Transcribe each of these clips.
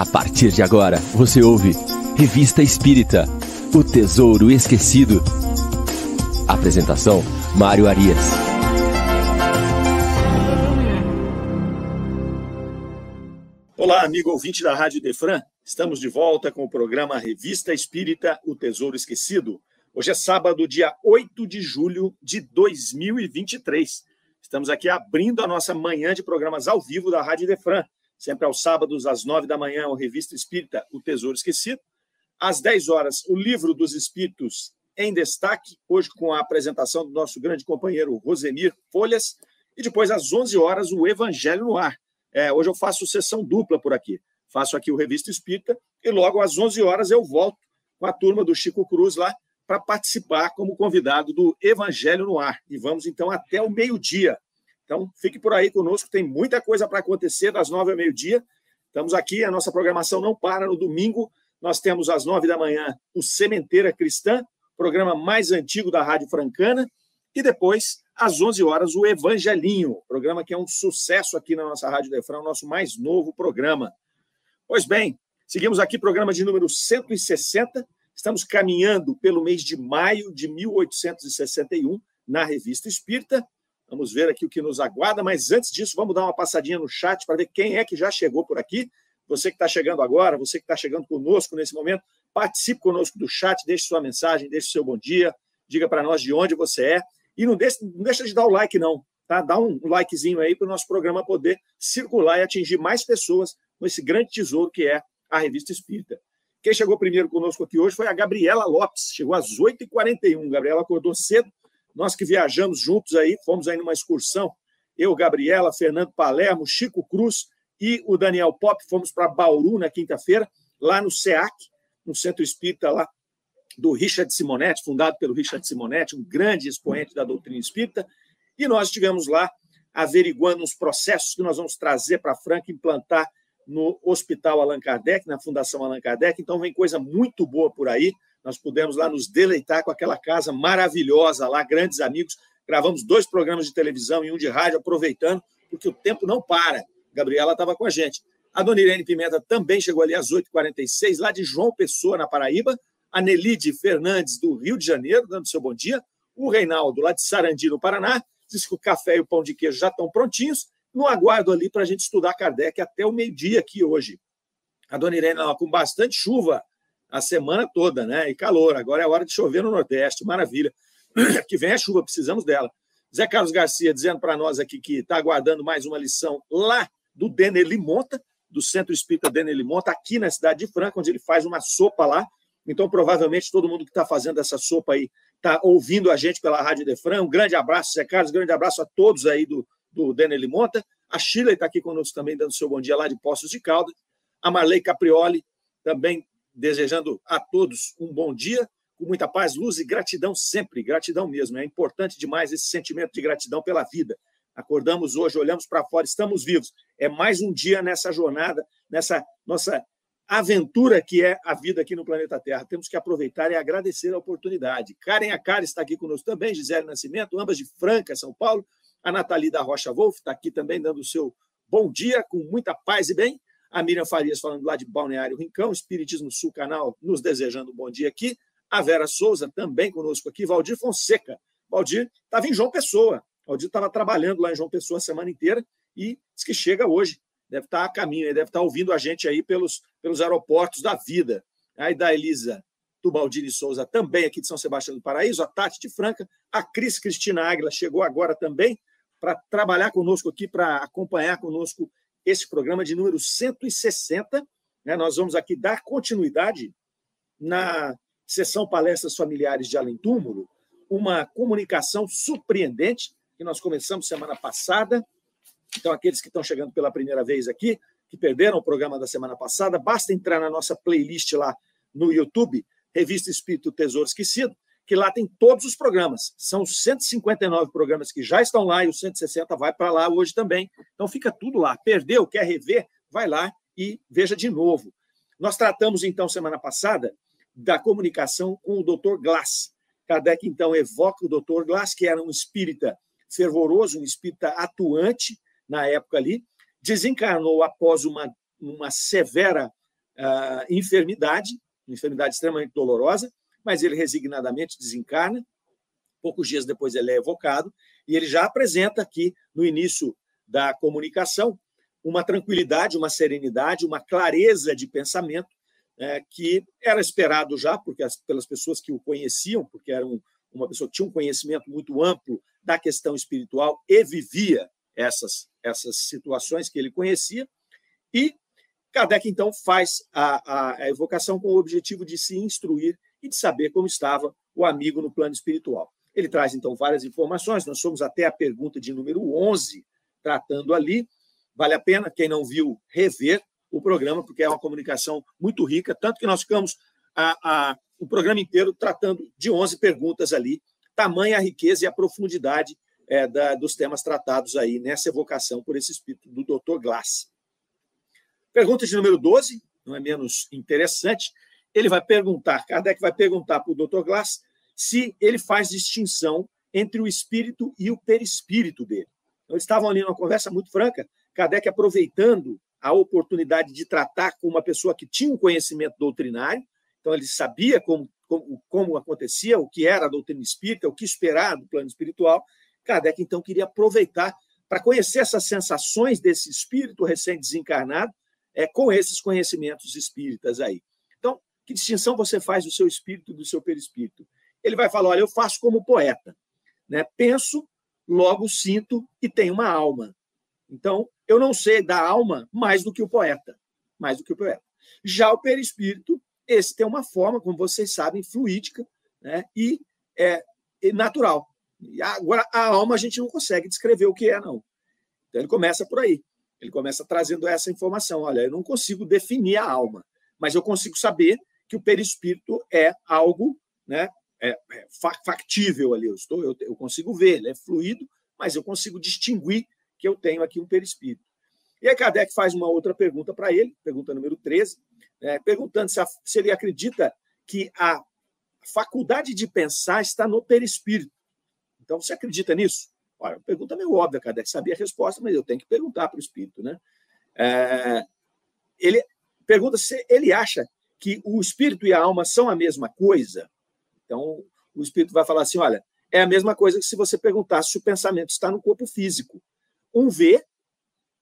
A partir de agora, você ouve Revista Espírita O Tesouro Esquecido. Apresentação: Mário Arias. Olá, amigo ouvinte da Rádio Defran. Estamos de volta com o programa Revista Espírita O Tesouro Esquecido. Hoje é sábado, dia 8 de julho de 2023. Estamos aqui abrindo a nossa manhã de programas ao vivo da Rádio Defran sempre aos sábados, às nove da manhã, o Revista Espírita O Tesouro Esquecido. Às dez horas, o Livro dos Espíritos em Destaque, hoje com a apresentação do nosso grande companheiro Rosemir Folhas. E depois, às onze horas, o Evangelho no Ar. É, hoje eu faço sessão dupla por aqui. Faço aqui o Revista Espírita e logo às onze horas eu volto com a turma do Chico Cruz lá para participar como convidado do Evangelho no Ar. E vamos então até o meio-dia então, fique por aí conosco, tem muita coisa para acontecer das nove ao meio-dia. Estamos aqui, a nossa programação não para no domingo. Nós temos às nove da manhã o Sementeira Cristã, programa mais antigo da Rádio Francana. E depois, às onze horas, o Evangelinho, programa que é um sucesso aqui na nossa Rádio Defrão, nosso mais novo programa. Pois bem, seguimos aqui, programa de número 160. Estamos caminhando pelo mês de maio de 1861 na Revista Espírita Vamos ver aqui o que nos aguarda, mas antes disso, vamos dar uma passadinha no chat para ver quem é que já chegou por aqui. Você que está chegando agora, você que está chegando conosco nesse momento, participe conosco do chat, deixe sua mensagem, deixe seu bom dia, diga para nós de onde você é. E não deixa, não deixa de dar o like, não. Tá? Dá um likezinho aí para o nosso programa poder circular e atingir mais pessoas com esse grande tesouro que é a Revista Espírita. Quem chegou primeiro conosco aqui hoje foi a Gabriela Lopes. Chegou às 8h41. Gabriela acordou cedo nós que viajamos juntos aí, fomos aí numa excursão, eu, Gabriela, Fernando Palermo, Chico Cruz e o Daniel Pop, fomos para Bauru na quinta-feira, lá no SEAC, no Centro Espírita lá do Richard Simonetti, fundado pelo Richard Simonetti, um grande expoente da doutrina espírita, e nós estivemos lá averiguando uns processos que nós vamos trazer para Franca implantar no Hospital Allan Kardec, na Fundação Allan Kardec. Então, vem coisa muito boa por aí nós pudemos lá nos deleitar com aquela casa maravilhosa lá, grandes amigos. Gravamos dois programas de televisão e um de rádio, aproveitando, porque o tempo não para. Gabriela estava com a gente. A dona Irene Pimenta também chegou ali às 8h46, lá de João Pessoa, na Paraíba. A Nelide Fernandes, do Rio de Janeiro, dando seu bom dia. O Reinaldo, lá de Sarandi, no Paraná, diz que o café e o pão de queijo já estão prontinhos. No aguardo ali para a gente estudar Kardec até o meio-dia aqui hoje. A dona Irene, com bastante chuva a semana toda, né? E calor. Agora é hora de chover no Nordeste, maravilha. Que vem a chuva, precisamos dela. Zé Carlos Garcia dizendo para nós aqui que está aguardando mais uma lição lá do Denner Limonta, do Centro Espírita Denner Limonta, aqui na cidade de Franca, onde ele faz uma sopa lá. Então, provavelmente, todo mundo que está fazendo essa sopa aí está ouvindo a gente pela Rádio Defran. Um grande abraço, Zé Carlos, grande abraço a todos aí do, do Denner Limonta. A Sheila está aqui conosco também, dando seu bom dia lá de Poços de Caldas. A Marley Caprioli também desejando a todos um bom dia, com muita paz, luz e gratidão sempre, gratidão mesmo. É importante demais esse sentimento de gratidão pela vida. Acordamos hoje, olhamos para fora, estamos vivos. É mais um dia nessa jornada, nessa nossa aventura que é a vida aqui no planeta Terra. Temos que aproveitar e agradecer a oportunidade. Karen Akari está aqui conosco também, Gisele Nascimento, ambas de Franca, São Paulo. A Nathalie da Rocha Wolf está aqui também dando o seu bom dia, com muita paz e bem. A Miriam Farias falando lá de Balneário Rincão, Espiritismo Sul Canal nos desejando um bom dia aqui. A Vera Souza também conosco aqui. Valdir Fonseca. Valdir estava em João Pessoa. Valdir estava trabalhando lá em João Pessoa a semana inteira e diz que chega hoje. Deve estar a caminho, deve estar ouvindo a gente aí pelos, pelos aeroportos da vida. Aí da Elisa Tubaldini Souza, também aqui de São Sebastião do Paraíso, a Tati de Franca, a Cris Cristina Águila chegou agora também para trabalhar conosco aqui, para acompanhar conosco esse programa de número 160. Né? Nós vamos aqui dar continuidade na sessão Palestras Familiares de Além Túmulo, uma comunicação surpreendente que nós começamos semana passada. Então, aqueles que estão chegando pela primeira vez aqui, que perderam o programa da semana passada, basta entrar na nossa playlist lá no YouTube, Revista Espírito Tesouro Esquecido, que lá tem todos os programas. São 159 programas que já estão lá e o 160 vai para lá hoje também. Então fica tudo lá. Perdeu, quer rever, vai lá e veja de novo. Nós tratamos então semana passada da comunicação com o Dr. Glass. Kardec então evoca o Dr. Glass, que era um espírita fervoroso, um espírita atuante na época ali, desencarnou após uma, uma severa uh, enfermidade, enfermidade extremamente dolorosa, mas ele resignadamente desencarna. Poucos dias depois ele é evocado e ele já apresenta aqui no início da comunicação uma tranquilidade, uma serenidade, uma clareza de pensamento é, que era esperado já porque as, pelas pessoas que o conheciam, porque era um, uma pessoa que tinha um conhecimento muito amplo da questão espiritual e vivia essas, essas situações que ele conhecia. E Kardec, então, faz a, a, a evocação com o objetivo de se instruir e de saber como estava o amigo no plano espiritual. Ele traz, então, várias informações. Nós somos até a pergunta de número 11, tratando ali. Vale a pena, quem não viu, rever o programa, porque é uma comunicação muito rica, tanto que nós ficamos a, a, o programa inteiro tratando de 11 perguntas ali, tamanha a riqueza e a profundidade é, da, dos temas tratados aí nessa evocação por esse espírito do Dr. Glass. Pergunta de número 12, não é menos interessante, ele vai perguntar, Kardec vai perguntar para o Dr. Glass se ele faz distinção entre o espírito e o perispírito dele. Então, eles estavam ali numa conversa muito franca, Kardec aproveitando a oportunidade de tratar com uma pessoa que tinha um conhecimento doutrinário, então ele sabia como, como, como acontecia, o que era a doutrina espírita, o que esperar do plano espiritual. Kardec, então, queria aproveitar para conhecer essas sensações desse espírito recém-desencarnado é, com esses conhecimentos espíritas aí. Que distinção você faz do seu espírito e do seu perispírito? Ele vai falar: olha, eu faço como poeta. Né? Penso, logo sinto e tenho uma alma. Então, eu não sei da alma mais do que o poeta, mais do que o poeta. Já o perispírito, esse tem uma forma, como vocês sabem, fluídica né? e é, é natural. E agora, a alma a gente não consegue descrever o que é, não. Então, ele começa por aí. Ele começa trazendo essa informação. Olha, eu não consigo definir a alma, mas eu consigo saber que o perispírito é algo né, é, é factível ali. Eu, estou, eu, eu consigo ver, ele é fluido, mas eu consigo distinguir que eu tenho aqui um perispírito. E aí Kardec faz uma outra pergunta para ele, pergunta número 13, né, perguntando se, a, se ele acredita que a faculdade de pensar está no perispírito. Então, você acredita nisso? Olha, pergunta meio óbvia, Kardec sabia a resposta, mas eu tenho que perguntar para o espírito. Né? É, ele pergunta se ele acha que o espírito e a alma são a mesma coisa. Então, o espírito vai falar assim: olha, é a mesma coisa que se você perguntasse se o pensamento está no corpo físico. Um vê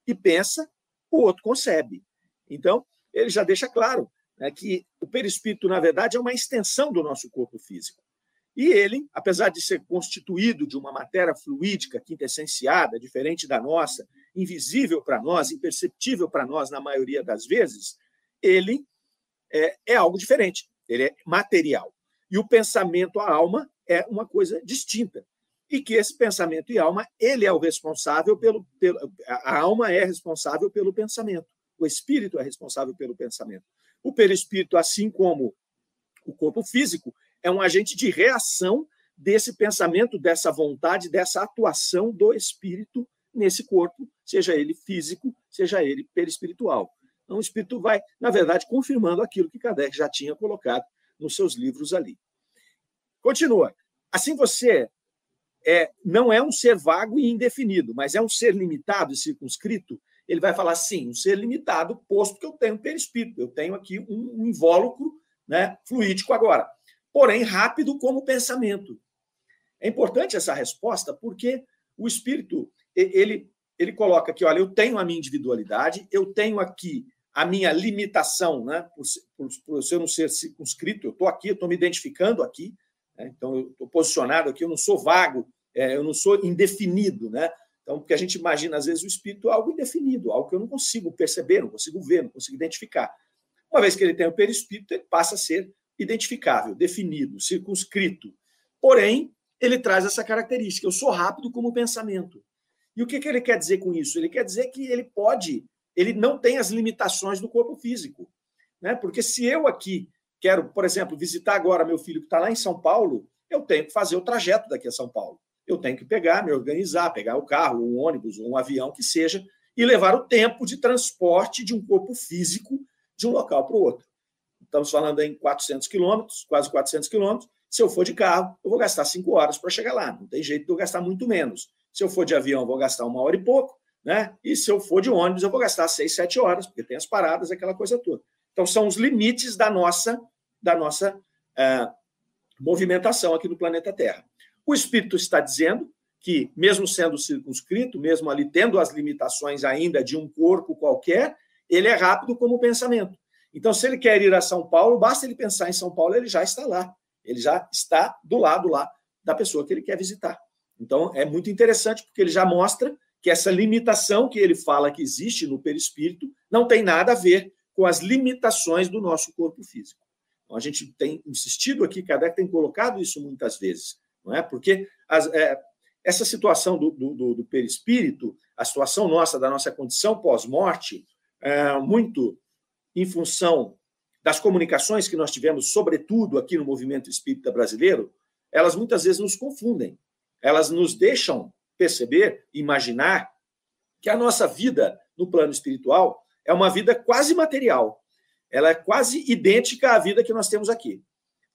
e pensa, o outro concebe. Então, ele já deixa claro né, que o perispírito, na verdade, é uma extensão do nosso corpo físico. E ele, apesar de ser constituído de uma matéria fluídica, quintessenciada, diferente da nossa, invisível para nós, imperceptível para nós na maioria das vezes, ele é, é algo diferente, ele é material. E o pensamento, a alma, é uma coisa distinta e que esse pensamento e alma, ele é o responsável pelo, pelo a alma é responsável pelo pensamento, o espírito é responsável pelo pensamento. O perispírito, assim como o corpo físico, é um agente de reação desse pensamento, dessa vontade, dessa atuação do espírito nesse corpo, seja ele físico, seja ele perispiritual. Então, o espírito vai, na verdade, confirmando aquilo que Kardec já tinha colocado nos seus livros ali. Continua. Assim você é, não é um ser vago e indefinido, mas é um ser limitado e circunscrito, ele vai falar sim, um ser limitado, posto que eu tenho perispírito, eu tenho aqui um, invólucro né, fluídico agora, porém rápido como pensamento. É importante essa resposta porque o espírito ele ele coloca aqui, olha, eu tenho a minha individualidade, eu tenho aqui a minha limitação, né, por, por, por eu não ser circunscrito, eu estou aqui, eu estou me identificando aqui, né? Então, eu estou posicionado aqui, eu não sou vago, é, eu não sou indefinido. Né? Então, porque a gente imagina, às vezes, o espírito algo indefinido, algo que eu não consigo perceber, não consigo ver, não consigo identificar. Uma vez que ele tem o perispírito, ele passa a ser identificável, definido, circunscrito. Porém, ele traz essa característica: eu sou rápido como pensamento. E o que, que ele quer dizer com isso? Ele quer dizer que ele pode, ele não tem as limitações do corpo físico. Né? Porque se eu aqui quero, por exemplo, visitar agora meu filho que está lá em São Paulo, eu tenho que fazer o trajeto daqui a São Paulo. Eu tenho que pegar, me organizar, pegar o carro, um ônibus, um avião que seja, e levar o tempo de transporte de um corpo físico de um local para o outro. Estamos falando em 400 quilômetros, quase 400 quilômetros. Se eu for de carro, eu vou gastar cinco horas para chegar lá. Não tem jeito de eu gastar muito menos. Se eu for de avião, eu vou gastar uma hora e pouco. Né? E se eu for de ônibus, eu vou gastar seis, sete horas, porque tem as paradas, aquela coisa toda. Então, são os limites da nossa, da nossa uh, movimentação aqui no planeta Terra. O Espírito está dizendo que, mesmo sendo circunscrito, mesmo ali tendo as limitações ainda de um corpo qualquer, ele é rápido como o pensamento. Então, se ele quer ir a São Paulo, basta ele pensar em São Paulo, ele já está lá. Ele já está do lado lá da pessoa que ele quer visitar. Então, é muito interessante, porque ele já mostra que essa limitação que ele fala que existe no perispírito não tem nada a ver com as limitações do nosso corpo físico. Então, a gente tem insistido aqui, Kardec tem colocado isso muitas vezes, não é? Porque as, é, essa situação do, do, do, perispírito, a situação nossa, da nossa condição pós-morte, é, muito em função das comunicações que nós tivemos, sobretudo aqui no movimento espírita brasileiro, elas muitas vezes nos confundem. Elas nos deixam perceber, imaginar que a nossa vida no plano espiritual é uma vida quase material. Ela é quase idêntica à vida que nós temos aqui.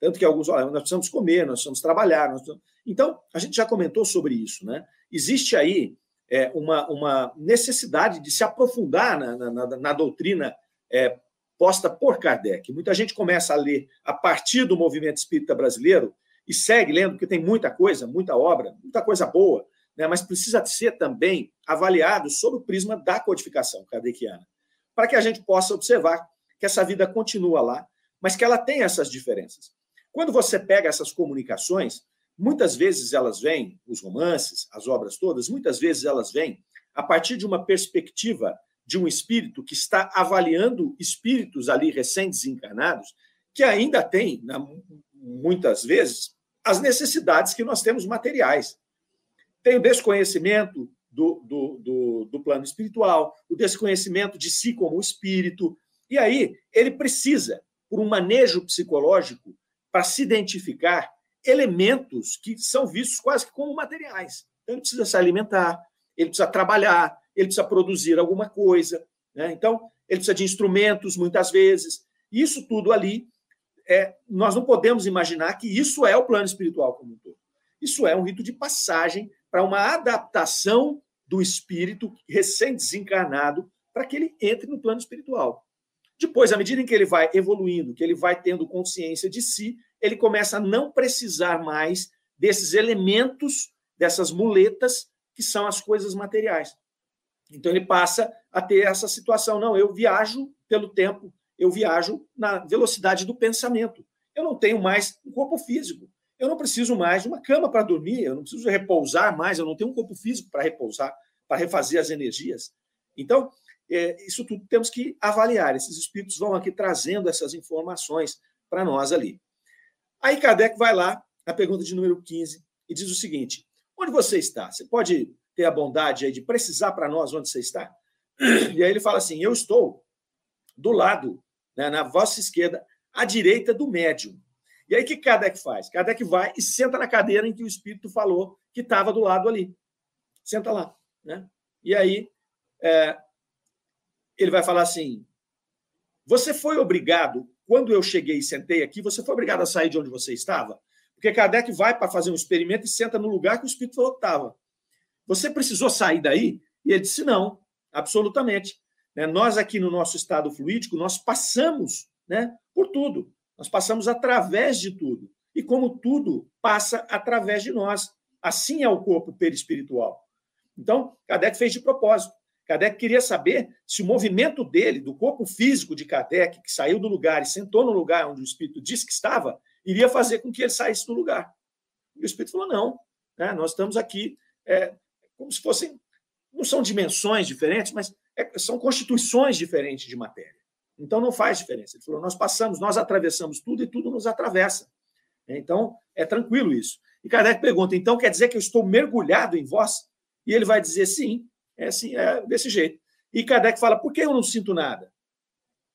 Tanto que alguns, olha, nós precisamos comer, nós precisamos trabalhar. Nós precisamos... Então, a gente já comentou sobre isso, né? Existe aí é, uma, uma necessidade de se aprofundar na, na, na, na doutrina é, posta por Kardec. Muita gente começa a ler a partir do movimento espírita brasileiro e segue lendo, porque tem muita coisa, muita obra, muita coisa boa, né? mas precisa ser também avaliado sob o prisma da codificação kardeciana, para que a gente possa observar que essa vida continua lá, mas que ela tem essas diferenças. Quando você pega essas comunicações, muitas vezes elas vêm, os romances, as obras todas, muitas vezes elas vêm a partir de uma perspectiva de um espírito que está avaliando espíritos ali recém-desencarnados, que ainda tem, muitas vezes, as necessidades que nós temos materiais. Tem o desconhecimento do, do, do, do plano espiritual, o desconhecimento de si como espírito, e aí ele precisa, por um manejo psicológico, para se identificar elementos que são vistos quase como materiais. Então, ele precisa se alimentar, ele precisa trabalhar, ele precisa produzir alguma coisa. Né? Então, ele precisa de instrumentos, muitas vezes. Isso tudo ali, é, nós não podemos imaginar que isso é o plano espiritual como um todo. Isso é um rito de passagem para uma adaptação do espírito recém-desencarnado para que ele entre no plano espiritual. Depois, à medida em que ele vai evoluindo, que ele vai tendo consciência de si, ele começa a não precisar mais desses elementos, dessas muletas, que são as coisas materiais. Então, ele passa a ter essa situação: não, eu viajo pelo tempo, eu viajo na velocidade do pensamento. Eu não tenho mais um corpo físico. Eu não preciso mais de uma cama para dormir, eu não preciso repousar mais, eu não tenho um corpo físico para repousar, para refazer as energias. Então, é, isso tudo temos que avaliar. Esses espíritos vão aqui trazendo essas informações para nós ali. Aí Kardec vai lá, na pergunta de número 15, e diz o seguinte: onde você está? Você pode ter a bondade de precisar para nós onde você está? E aí ele fala assim: eu estou do lado, né, na vossa esquerda, à direita do médium. E aí o que Kardec faz? Kardec vai e senta na cadeira em que o espírito falou que estava do lado ali. Senta lá. Né? E aí é, ele vai falar assim: você foi obrigado, quando eu cheguei e sentei aqui, você foi obrigado a sair de onde você estava? Porque Kardec vai para fazer um experimento e senta no lugar que o espírito falou que estava. Você precisou sair daí? E ele disse: não, absolutamente. Né? Nós aqui no nosso estado fluídico, nós passamos né, por tudo. Nós passamos através de tudo. E como tudo passa através de nós. Assim é o corpo perispiritual. Então, Kardec fez de propósito. Kardec queria saber se o movimento dele, do corpo físico de Kardec, que saiu do lugar e sentou no lugar onde o espírito disse que estava, iria fazer com que ele saísse do lugar. E o espírito falou: não, né, nós estamos aqui é, como se fossem. Não são dimensões diferentes, mas é, são constituições diferentes de matéria. Então não faz diferença. Ele falou: nós passamos, nós atravessamos tudo e tudo nos atravessa. Então é tranquilo isso. E Kardec pergunta: então quer dizer que eu estou mergulhado em vós? E ele vai dizer: sim, é assim, é desse jeito. E Kardec fala: por que eu não sinto nada?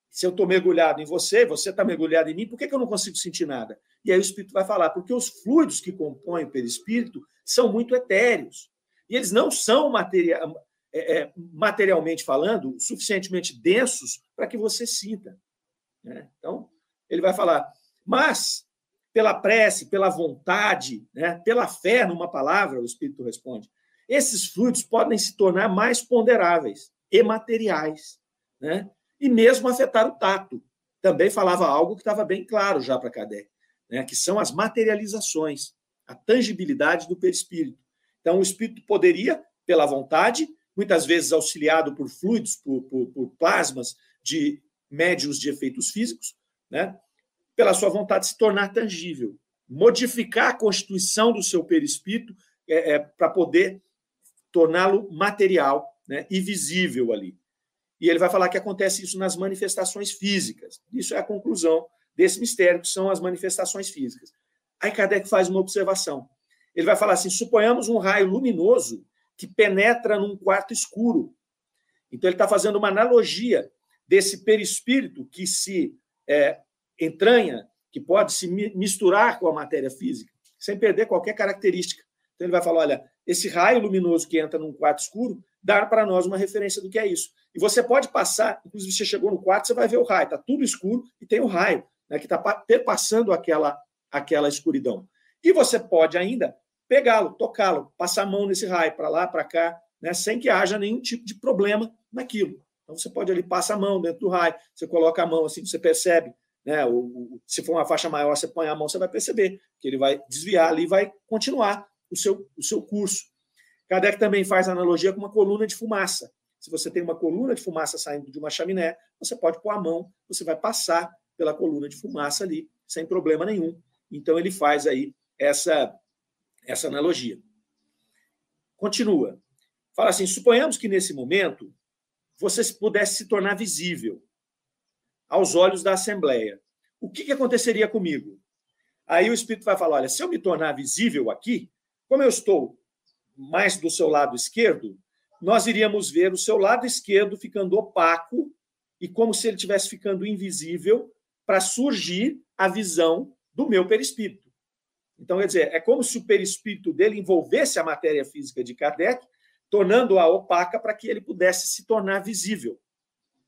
Se eu estou mergulhado em você, você está mergulhado em mim, por que, que eu não consigo sentir nada? E aí o Espírito vai falar: porque os fluidos que compõem o perispírito são muito etéreos. E eles não são material, é, é, materialmente falando suficientemente densos para que você sinta. Né? Então, ele vai falar, mas pela prece, pela vontade, né? pela fé numa palavra, o Espírito responde, esses fluidos podem se tornar mais ponderáveis e materiais, né? e mesmo afetar o tato. também falava algo que estava bem claro já para Kardec, né? que são as materializações, a tangibilidade do perispírito. Então, o espírito poderia, pela vontade, muitas vezes auxiliado por fluidos, por, por, por plasmas de médios de efeitos físicos, né? pela sua vontade se tornar tangível, modificar a constituição do seu perispírito é, é, para poder torná-lo material né, e visível ali. E ele vai falar que acontece isso nas manifestações físicas. Isso é a conclusão desse mistério, que são as manifestações físicas. Aí Kardec faz uma observação. Ele vai falar assim: suponhamos um raio luminoso que penetra num quarto escuro. Então, ele está fazendo uma analogia desse perispírito que se é, entranha, que pode se misturar com a matéria física, sem perder qualquer característica. Então, ele vai falar: olha, esse raio luminoso que entra num quarto escuro dá para nós uma referência do que é isso. E você pode passar, inclusive, você chegou no quarto, você vai ver o raio, está tudo escuro e tem o raio, né, que está perpassando aquela, aquela escuridão. E você pode ainda pegá-lo, tocá-lo, passar a mão nesse raio, para lá, para cá, né, sem que haja nenhum tipo de problema naquilo. Então você pode ali passar a mão dentro do raio, você coloca a mão assim, você percebe, né? O, se for uma faixa maior, você põe a mão, você vai perceber que ele vai desviar ali e vai continuar o seu, o seu curso. Kardec também faz analogia com uma coluna de fumaça. Se você tem uma coluna de fumaça saindo de uma chaminé, você pode pôr a mão, você vai passar pela coluna de fumaça ali, sem problema nenhum. Então ele faz aí essa essa analogia. Continua. Fala assim: suponhamos que nesse momento você pudesse se tornar visível aos olhos da Assembleia. O que, que aconteceria comigo? Aí o Espírito vai falar: olha, se eu me tornar visível aqui, como eu estou mais do seu lado esquerdo, nós iríamos ver o seu lado esquerdo ficando opaco e como se ele estivesse ficando invisível para surgir a visão do meu perispírito. Então, quer dizer, é como se o perispírito dele envolvesse a matéria física de Kardec, tornando-a opaca para que ele pudesse se tornar visível.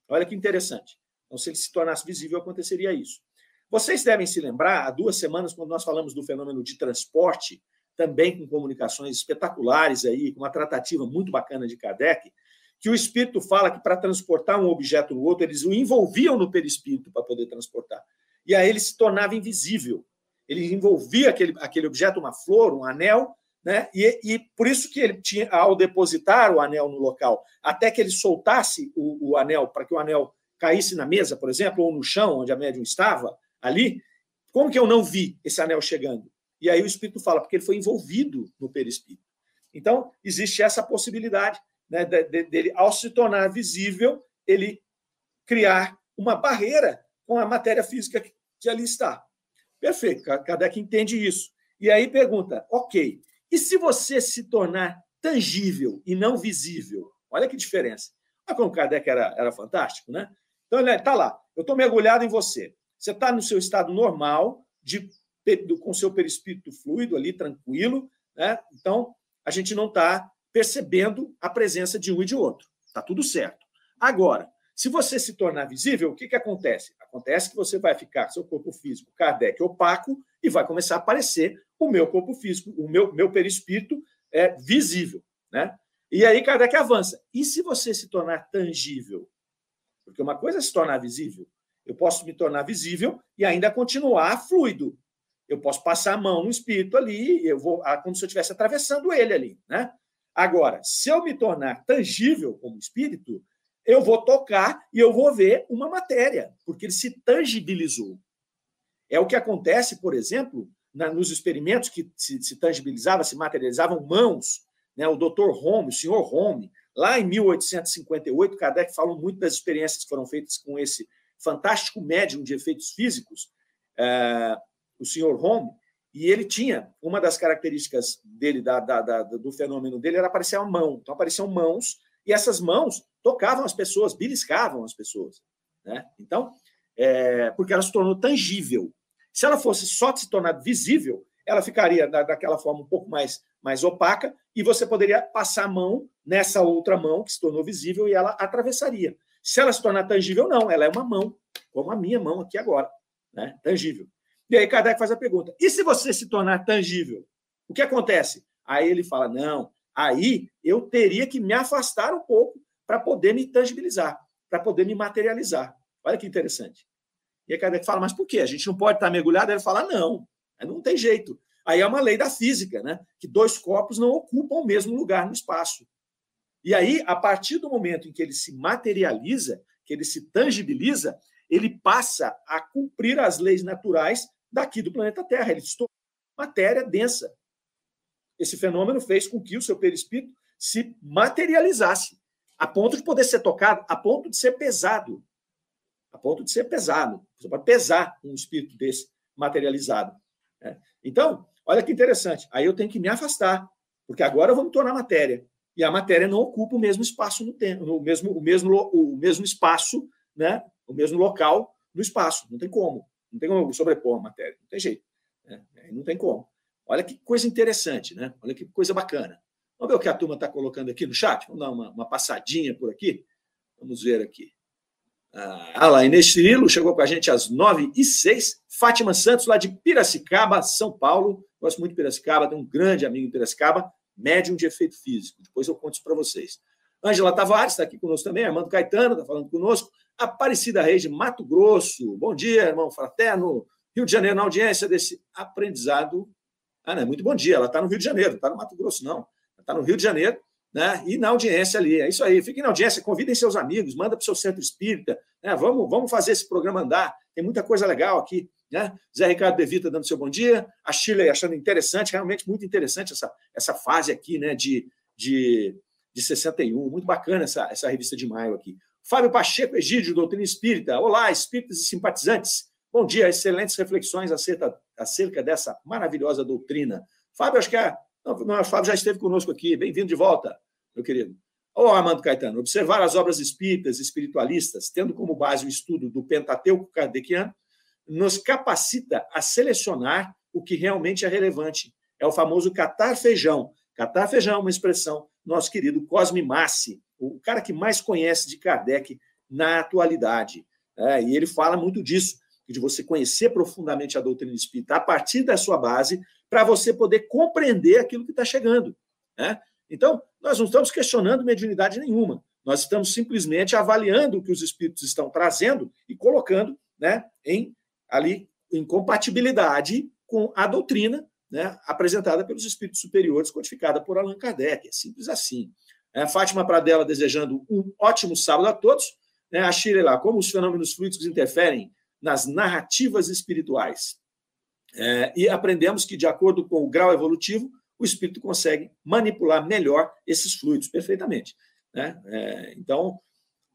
Olha que interessante. Então, se ele se tornasse visível, aconteceria isso. Vocês devem se lembrar, há duas semanas, quando nós falamos do fenômeno de transporte, também com comunicações espetaculares aí, com uma tratativa muito bacana de Kardec, que o espírito fala que para transportar um objeto no outro, eles o envolviam no perispírito para poder transportar. E aí ele se tornava invisível ele envolvia aquele, aquele objeto, uma flor, um anel, né? E, e, por isso que ele tinha, ao depositar o anel no local, até que ele soltasse o, o anel, para que o anel caísse na mesa, por exemplo, ou no chão, onde a médium estava, ali, como que eu não vi esse anel chegando? E aí o espírito fala, porque ele foi envolvido no perispírito. Então, existe essa possibilidade né, dele, de, ao se tornar visível, ele criar uma barreira com a matéria física que, que ali está. Perfeito, Kardec entende isso. E aí pergunta: ok, e se você se tornar tangível e não visível? Olha que diferença. Olha como Kardec era, era fantástico, né? Então ele está lá, eu estou mergulhado em você. Você está no seu estado normal, de, com seu perispírito fluido ali, tranquilo, né? Então a gente não está percebendo a presença de um e de outro. Está tudo certo. Agora, se você se tornar visível, o que, que acontece? Acontece que você vai ficar, seu corpo físico, Kardec, opaco, e vai começar a aparecer o meu corpo físico, o meu, meu perispírito é visível. Né? E aí Kardec avança. E se você se tornar tangível? Porque uma coisa é se tornar visível. Eu posso me tornar visível e ainda continuar fluido. Eu posso passar a mão no espírito ali, eu vou, ah, como se eu estivesse atravessando ele ali. Né? Agora, se eu me tornar tangível como espírito, eu vou tocar e eu vou ver uma matéria, porque ele se tangibilizou. É o que acontece, por exemplo, na, nos experimentos que se, se tangibilizavam, se materializavam mãos. Né? O doutor Home, o senhor Home, lá em 1858, Kardec falou muito das experiências que foram feitas com esse fantástico médium de efeitos físicos, é, o senhor Home, e ele tinha, uma das características dele, da, da, da, do fenômeno dele, era aparecer a mão. Então, apareciam mãos, e essas mãos tocavam as pessoas, beliscavam as pessoas. Né? Então, é, porque ela se tornou tangível. Se ela fosse só se tornar visível, ela ficaria da, daquela forma um pouco mais, mais opaca e você poderia passar a mão nessa outra mão que se tornou visível e ela atravessaria. Se ela se tornar tangível, não, ela é uma mão, como a minha mão aqui agora, né? tangível. E aí Kardec faz a pergunta: e se você se tornar tangível? O que acontece? Aí ele fala: não, aí eu teria que me afastar um pouco para poder me tangibilizar, para poder me materializar. Olha que interessante. E aí Kardec fala, mas por quê? A gente não pode estar mergulhado? Ele fala, não, não tem jeito. Aí é uma lei da física, né? Que dois corpos não ocupam o mesmo lugar no espaço. E aí, a partir do momento em que ele se materializa, que ele se tangibiliza, ele passa a cumprir as leis naturais daqui do planeta Terra. Ele se torna matéria densa. Esse fenômeno fez com que o seu perispírito se materializasse, a ponto de poder ser tocado, a ponto de ser pesado. A ponto de ser pesado. Você pode pesar um espírito desse materializado. Né? Então, olha que interessante. Aí eu tenho que me afastar, porque agora eu vou me tornar matéria. E a matéria não ocupa o mesmo espaço no tempo, o mesmo, o mesmo, o mesmo espaço, né? o mesmo local no espaço. Não tem como. Não tem como sobrepor a matéria. Não tem jeito. Né? Não tem como. Olha que coisa interessante, né? Olha que coisa bacana. Vamos ver o que a turma está colocando aqui no chat? Vamos dar uma, uma, passadinha por aqui. Vamos ver aqui. Ah, lá, Inês Cirilo chegou com a gente às 9 e 6 Fátima Santos, lá de Piracicaba, São Paulo. Gosto muito de Piracicaba, tenho um grande amigo em Piracicaba, médium de efeito físico. Depois eu conto isso para vocês. Ângela Tavares está aqui conosco também, Armando Caetano está falando conosco. Aparecida Reis de Mato Grosso. Bom dia, irmão fraterno. Rio de Janeiro, na audiência desse aprendizado. Ah, não, é muito bom dia. Ela está no Rio de Janeiro, está no Mato Grosso, não está no Rio de Janeiro, né? E na audiência ali. É isso aí. Fiquem na audiência, convidem seus amigos, manda para o seu centro espírita. Né? Vamos, vamos fazer esse programa andar. Tem muita coisa legal aqui. Né? Zé Ricardo Devita dando seu bom dia. A Chile achando interessante, realmente muito interessante essa, essa fase aqui né? de, de, de 61. Muito bacana essa, essa revista de maio aqui. Fábio Pacheco, Egídio, Doutrina Espírita. Olá, espíritas e simpatizantes. Bom dia, excelentes reflexões acerca, acerca dessa maravilhosa doutrina. Fábio, acho que é não, o Fábio já esteve conosco aqui. Bem-vindo de volta, meu querido. Ô, Armando Caetano, observar as obras espíritas espiritualistas, tendo como base o estudo do Pentateuco kardeciano, nos capacita a selecionar o que realmente é relevante. É o famoso catar feijão. Catar feijão é uma expressão nosso querido Cosme Massi, o cara que mais conhece de Kardec na atualidade. É, e ele fala muito disso, de você conhecer profundamente a doutrina espírita a partir da sua base, para você poder compreender aquilo que está chegando. Né? Então, nós não estamos questionando mediunidade nenhuma. Nós estamos simplesmente avaliando o que os espíritos estão trazendo e colocando né, em ali em compatibilidade com a doutrina né, apresentada pelos espíritos superiores, codificada por Allan Kardec. É simples assim. É, Fátima Pradella desejando um ótimo sábado a todos. Né, a Shirley lá, como os fenômenos fluídicos interferem nas narrativas espirituais. É, e aprendemos que, de acordo com o grau evolutivo, o espírito consegue manipular melhor esses fluidos perfeitamente. Né? É, então,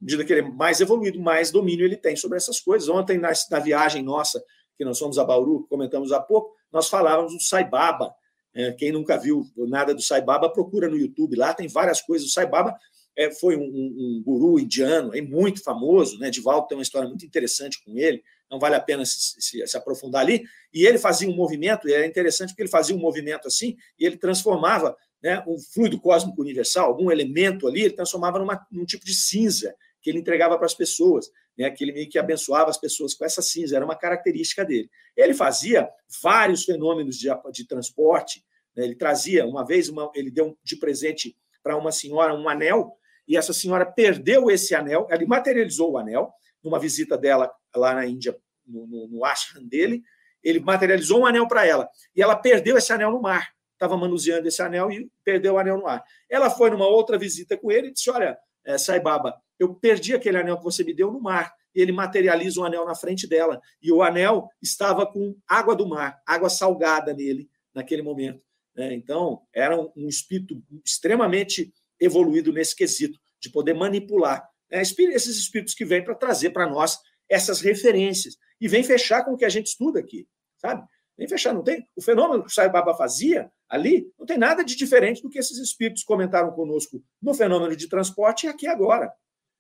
à medida que ele é mais evoluído, mais domínio ele tem sobre essas coisas. Ontem, na, na viagem nossa, que nós fomos a Bauru, comentamos há pouco, nós falávamos do Saibaba. É, quem nunca viu nada do Saibaba, procura no YouTube. Lá tem várias coisas. O Saibaba é, foi um, um, um, guru indiano, é muito famoso. Né? Divaldo tem uma história muito interessante com ele não vale a pena se, se, se, aprofundar ali. E ele fazia um movimento, e é interessante porque ele fazia um movimento assim, e ele transformava né, um fluido cósmico universal, algum elemento ali, ele transformava numa, num tipo de cinza que ele entregava para as pessoas, né, que ele meio que abençoava as pessoas com essa cinza, era uma característica dele. Ele fazia vários fenômenos de, de transporte, né, ele trazia, uma vez, uma, ele deu de presente para uma senhora um anel, e essa senhora perdeu esse anel, ele materializou o anel, numa visita dela lá na Índia, no, no, no ashram dele, ele materializou um anel para ela. E ela perdeu esse anel no mar. Estava manuseando esse anel e perdeu o anel no ar. Ela foi numa outra visita com ele e disse: Olha, é, Saibaba, eu perdi aquele anel que você me deu no mar. E ele materializa um anel na frente dela. E o anel estava com água do mar, água salgada nele, naquele momento. É, então, era um, espírito extremamente evoluído nesse quesito, de poder manipular é, esses espíritos que vêm para trazer para nós essas referências e vem fechar com o que a gente estuda aqui, sabe? Vem fechar, não tem? O fenômeno que o Sai Baba fazia ali não tem nada de diferente do que esses espíritos comentaram conosco no fenômeno de transporte e aqui agora.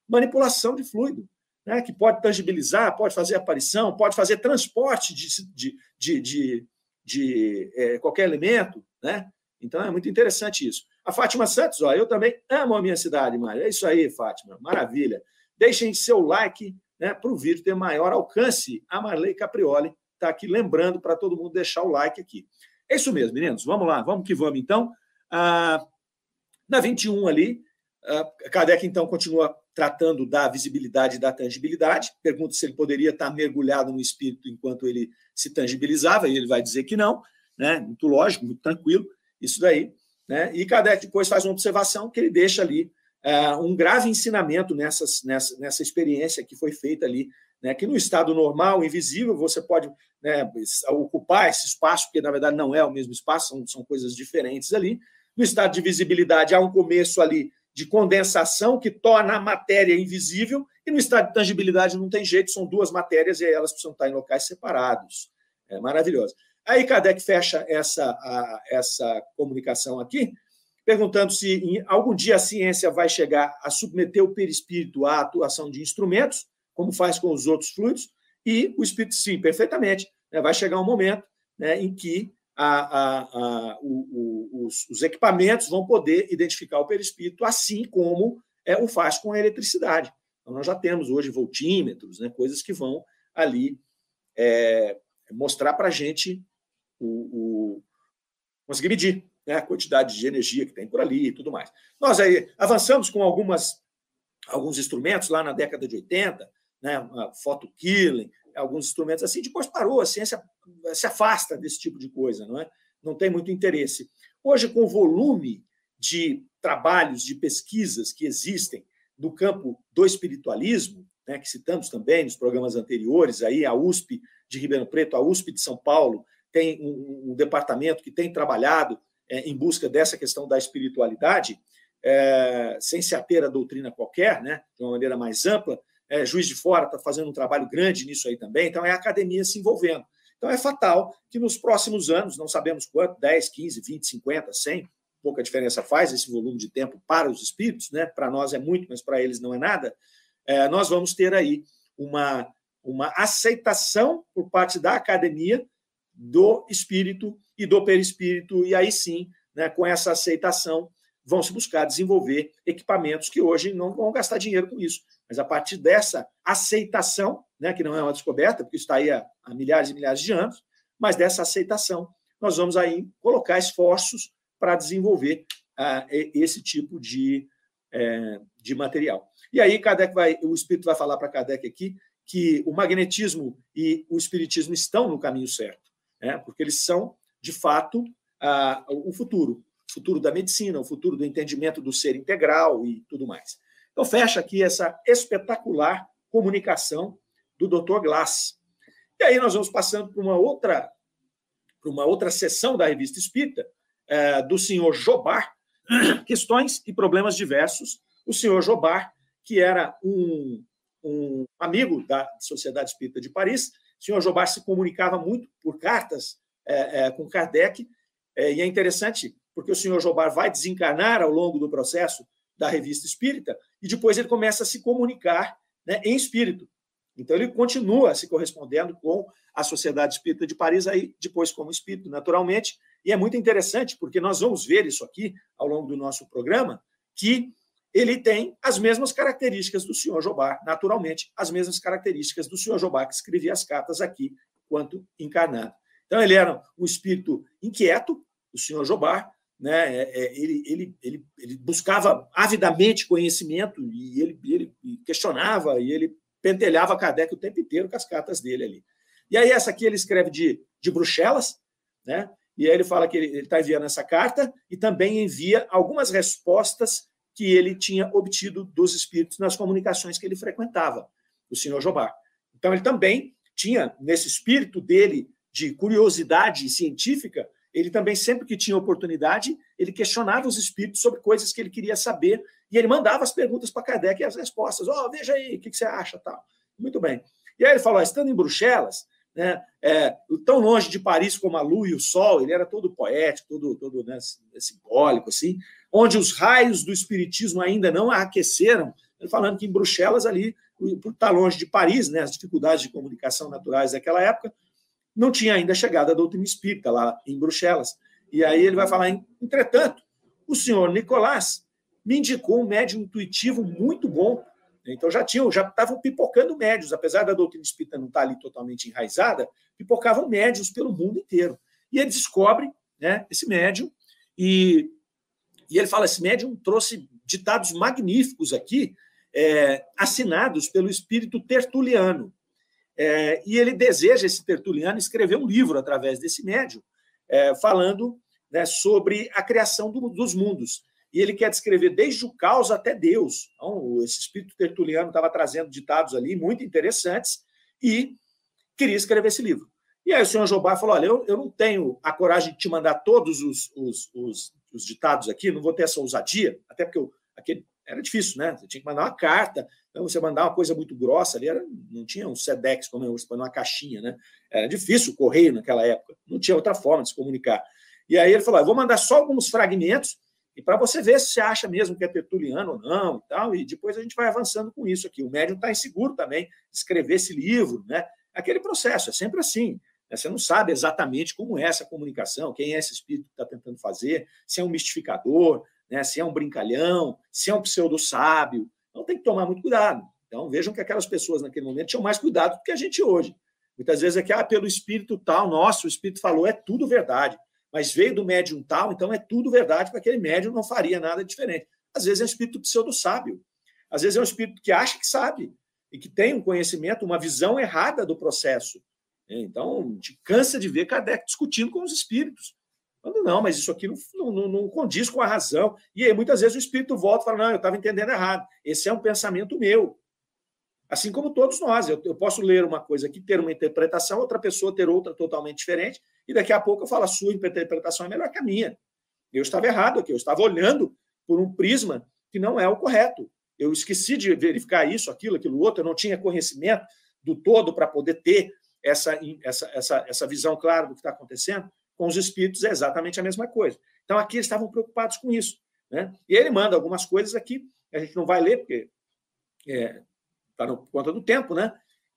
Manipulação de fluido, né? que pode tangibilizar, pode fazer aparição, pode fazer transporte de, de, de, de, de é, qualquer elemento, né? Então é muito interessante isso. A Fátima Santos, ó, eu também amo a minha cidade, Mário. É isso aí, Fátima. Maravilha. Deixem seu like né, para o vídeo ter maior alcance. A Marley Caprioli está aqui lembrando para todo mundo deixar o like aqui. É isso mesmo, meninos. Vamos lá, vamos que vamos então. Ah, na 21 ali, Uh, Kardec, então, continua tratando da visibilidade e da tangibilidade. Pergunta se ele poderia estar mergulhado no espírito enquanto ele se tangibilizava, e ele vai dizer que não. Né? Muito lógico, muito tranquilo, isso daí. Né? E Kardec depois faz uma observação que ele deixa ali um grave ensinamento nessas, nessa, nessa experiência que foi feita ali, né? que no estado normal, invisível, você pode né, ocupar esse espaço, porque na verdade não é o mesmo espaço, são, são coisas diferentes ali. No estado de visibilidade, há um começo ali de condensação que torna a matéria invisível, e no estado de tangibilidade não tem jeito, são duas matérias e elas precisam estar em locais separados. É maravilhoso. Aí Kardec fecha essa, a, essa comunicação aqui, perguntando se algum dia a ciência vai chegar a submeter o perispírito à atuação de instrumentos, como faz com os outros fluidos, e o espírito, sim, perfeitamente. Né, vai chegar um momento né, em que a, a, a, o, o, os, os, equipamentos vão poder identificar o perispírito, assim como é, o faz com a eletricidade. Então, nós já temos hoje voltímetros, né, coisas que vão ali é, mostrar para a gente o, o, conseguir medir né, a quantidade de energia que tem por ali e tudo mais. Nós aí avançamos com algumas, alguns instrumentos lá na década de 80, né, a photo killing, alguns instrumentos assim, depois parou, a ciência se afasta desse tipo de coisa, não é? Não tem muito interesse. Hoje, com o volume de trabalhos, de pesquisas que existem no campo do espiritualismo, né, que citamos também nos programas anteriores, aí a USP de Ribeirão Preto, a USP de São Paulo, tem um, um departamento que tem trabalhado é, em busca dessa questão da espiritualidade, é, sem se ater a doutrina qualquer, né, de uma maneira mais ampla. É, Juiz de Fora está fazendo um trabalho grande nisso aí também, então é a academia se envolvendo. Então é fatal que nos próximos anos, não sabemos quanto, 10, 15, 20, 50, 100, pouca diferença faz esse volume de tempo para os espíritos, né? para nós é muito, mas para eles não é nada, é, nós vamos ter aí uma, uma aceitação por parte da academia do espírito e do perispírito, e aí sim, né, com essa aceitação, vão se buscar desenvolver equipamentos que hoje não vão gastar dinheiro com isso. Mas a partir dessa aceitação, né, que não é uma descoberta, porque está aí há, há milhares e milhares de anos, mas dessa aceitação, nós vamos aí colocar esforços para desenvolver uh, esse tipo de, é, de material. E aí Kardec vai, o Espírito vai falar para Kardec aqui que o magnetismo e o espiritismo estão no caminho certo, né? porque eles são, de fato, uh, o futuro, o futuro da medicina, o futuro do entendimento do ser integral e tudo mais. Então, fecha aqui essa espetacular comunicação do Dr. Glass. E aí nós vamos passando para uma outra, para uma outra sessão da revista Espírita, é, do senhor Jobar, questões e problemas diversos. O senhor Jobar, que era um, um amigo da Sociedade Espírita de Paris, o senhor Jobar se comunicava muito por cartas é, é, com Kardec, é, e é interessante porque o senhor Jobar vai desencarnar ao longo do processo da revista espírita, e depois ele começa a se comunicar né, em espírito. Então ele continua se correspondendo com a Sociedade Espírita de Paris, aí depois como espírito, naturalmente. E é muito interessante, porque nós vamos ver isso aqui ao longo do nosso programa, que ele tem as mesmas características do senhor Jobá, naturalmente, as mesmas características do senhor Jobá, que escrevia as cartas aqui, quanto encarnado. Então, ele era um espírito inquieto, o senhor Jobá, né? É, é, ele, ele, ele, ele buscava avidamente conhecimento e ele, ele questionava e ele pentelhava Kardec o tempo inteiro com as cartas dele ali. E aí, essa aqui ele escreve de, de Bruxelas, né? e aí ele fala que ele está enviando essa carta e também envia algumas respostas que ele tinha obtido dos espíritos nas comunicações que ele frequentava, o senhor Jobá. Então, ele também tinha, nesse espírito dele de curiosidade científica, ele também, sempre que tinha oportunidade, ele questionava os espíritos sobre coisas que ele queria saber e ele mandava as perguntas para Kardec e as respostas. Ó, oh, veja aí, o que, que, você acha? tal. Muito bem. E aí ele falou: estando em Bruxelas, né, é, tão longe de Paris como a lua e o sol, ele era todo poético, todo, todo né, simbólico, assim, onde os raios do espiritismo ainda não aqueceram. Ele falando que em Bruxelas, ali, por estar longe de Paris, né, as dificuldades de comunicação naturais daquela época, não tinha ainda chegado a doutrina espírita lá em Bruxelas. E aí ele vai falar, entretanto, o senhor Nicolás me indicou um médium intuitivo muito bom. Então já tinham, já estavam pipocando médios, apesar da doutrina espírita não estar ali totalmente enraizada, pipocavam médios pelo mundo inteiro. E ele descobre né, esse médium e, e ele fala: esse médium trouxe ditados magníficos aqui, é, assinados pelo espírito tertuliano. É, e ele deseja, esse tertuliano, escrever um livro através desse médium, é, falando né, sobre a criação do, dos mundos. E ele quer descrever desde o caos até Deus. Então, esse espírito tertuliano estava trazendo ditados ali muito interessantes e queria escrever esse livro. E aí o senhor Jobá falou: olha, eu, eu não tenho a coragem de te mandar todos os, os, os, os ditados aqui, não vou ter essa ousadia, até porque eu, aquele, era difícil, né? Você tinha que mandar uma carta, então você mandar uma coisa muito grossa ali, era, não tinha um SEDEX como eu, você uma caixinha, né? Era difícil o correio naquela época, não tinha outra forma de se comunicar. E aí ele falou: eu vou mandar só alguns fragmentos e para você ver se você acha mesmo que é tertuliano ou não e tal, e depois a gente vai avançando com isso aqui. O médium está inseguro também de escrever esse livro, né? Aquele processo, é sempre assim. Né? Você não sabe exatamente como é essa comunicação, quem é esse espírito que está tentando fazer, se é um mistificador, né? se é um brincalhão, se é um pseudo-sábio. Então tem que tomar muito cuidado. Então vejam que aquelas pessoas naquele momento tinham mais cuidado do que a gente hoje. Muitas vezes é que, ah, pelo espírito tal, nosso, o espírito falou, é tudo verdade. Mas veio do médium tal, então é tudo verdade, porque aquele médium não faria nada diferente. Às vezes é um espírito pseudo-sábio. Às vezes é um espírito que acha que sabe e que tem um conhecimento, uma visão errada do processo. Então, gente cansa de ver Kardec discutindo com os espíritos. Falando, não, mas isso aqui não, não, não, condiz com a razão. E aí, muitas vezes, o espírito volta e fala: não, eu estava entendendo errado. Esse é um pensamento meu. Assim como todos nós. Eu, eu, posso ler uma coisa aqui, ter uma interpretação, outra pessoa ter outra totalmente diferente, e daqui a pouco eu falo: a sua interpretação é melhor que a minha. Eu estava errado aqui, eu estava olhando por um prisma que não é o correto. Eu esqueci de verificar isso, aquilo, aquilo outro, eu não tinha conhecimento do todo para poder ter essa, essa, essa, essa visão clara do que está acontecendo, com os espíritos é exatamente a mesma coisa. Então, aqui eles estavam preocupados com isso. Né? E ele manda algumas coisas aqui, a gente não vai ler, porque está é, tá por conta do tempo, né?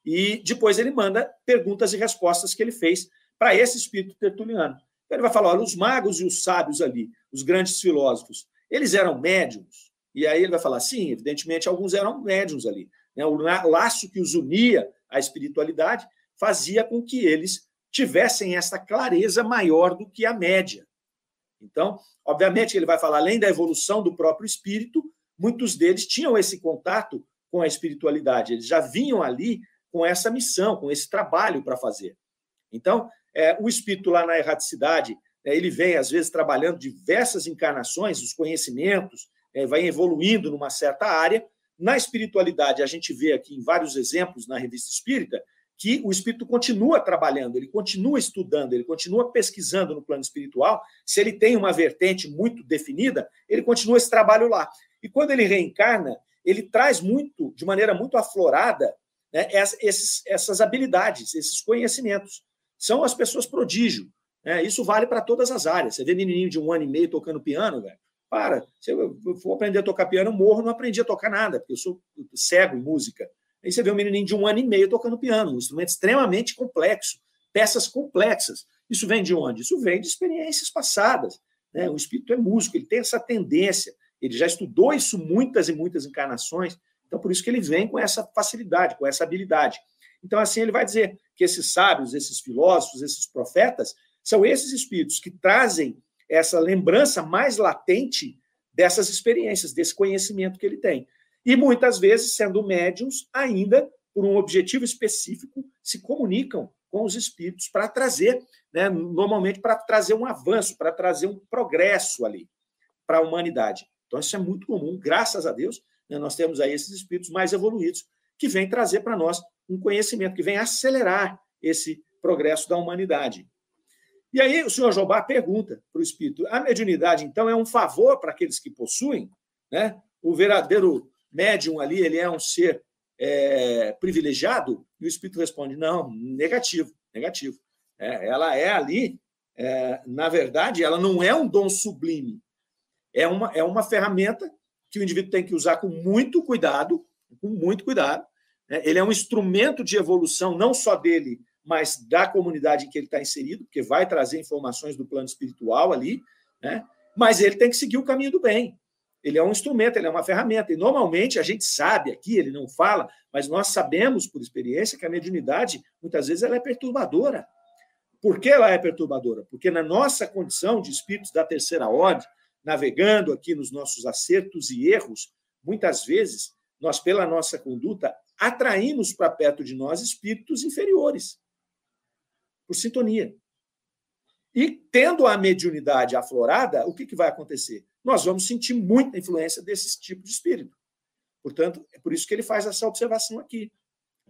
E depois ele manda perguntas e respostas que ele fez para esse espírito tertuliano. Então, ele vai falar: olha, os magos e os sábios ali, os grandes filósofos, eles eram médiums. E aí ele vai falar: sim, evidentemente, alguns eram médiums ali. Né? O laço que os unia à espiritualidade fazia com que eles tivessem essa clareza maior do que a média. Então, obviamente, ele vai falar além da evolução do próprio espírito, muitos deles tinham esse contato com a espiritualidade, eles já vinham ali com essa missão, com esse trabalho para fazer. Então, é, o espírito lá na erraticidade, é, ele vem, às vezes, trabalhando diversas encarnações, os conhecimentos, é, vai evoluindo numa certa área. Na espiritualidade, a gente vê aqui em vários exemplos na revista espírita, que o espírito continua trabalhando, ele continua estudando, ele continua pesquisando no plano espiritual. Se ele tem uma vertente muito definida, ele continua esse trabalho lá. E quando ele reencarna, ele traz muito, de maneira muito aflorada, né, esses, essas habilidades, esses conhecimentos. São as pessoas prodígio. Né? Isso vale para todas as áreas. Você vê menininho de um ano e meio tocando piano, velho. Para, se eu for aprender a tocar piano, eu morro, não aprendi a tocar nada, porque eu sou cego em música. Aí você vê um menininho de um ano e meio tocando piano, um instrumento extremamente complexo, peças complexas. Isso vem de onde? Isso vem de experiências passadas. Né? O espírito é músico, ele tem essa tendência, ele já estudou isso muitas e muitas encarnações, então por isso que ele vem com essa facilidade, com essa habilidade. Então, assim, ele vai dizer que esses sábios, esses filósofos, esses profetas, são esses espíritos que trazem essa lembrança mais latente dessas experiências, desse conhecimento que ele tem. E muitas vezes, sendo médiums, ainda por um objetivo específico, se comunicam com os espíritos para trazer, né, normalmente para trazer um avanço, para trazer um progresso ali para a humanidade. Então, isso é muito comum, graças a Deus, né, nós temos aí esses espíritos mais evoluídos que vêm trazer para nós um conhecimento, que vem acelerar esse progresso da humanidade. E aí o senhor Jobá pergunta para o espírito: a mediunidade, então, é um favor para aqueles que possuem? Né? O verdadeiro médium ali, ele é um ser é, privilegiado? E o espírito responde: não, negativo, negativo. É, ela é ali, é, na verdade, ela não é um dom sublime. É uma, é uma ferramenta que o indivíduo tem que usar com muito cuidado, com muito cuidado. Né? Ele é um instrumento de evolução, não só dele, mas da comunidade em que ele está inserido, porque vai trazer informações do plano espiritual ali, né? mas ele tem que seguir o caminho do bem. Ele é um instrumento, ele é uma ferramenta. E normalmente a gente sabe aqui, ele não fala, mas nós sabemos por experiência que a mediunidade, muitas vezes, ela é perturbadora. Por que ela é perturbadora? Porque na nossa condição de espíritos da terceira ordem, navegando aqui nos nossos acertos e erros, muitas vezes nós, pela nossa conduta, atraímos para perto de nós espíritos inferiores, por sintonia. E tendo a mediunidade aflorada, o que, que vai acontecer? Nós vamos sentir muita influência desse tipo de espírito. Portanto, é por isso que ele faz essa observação aqui.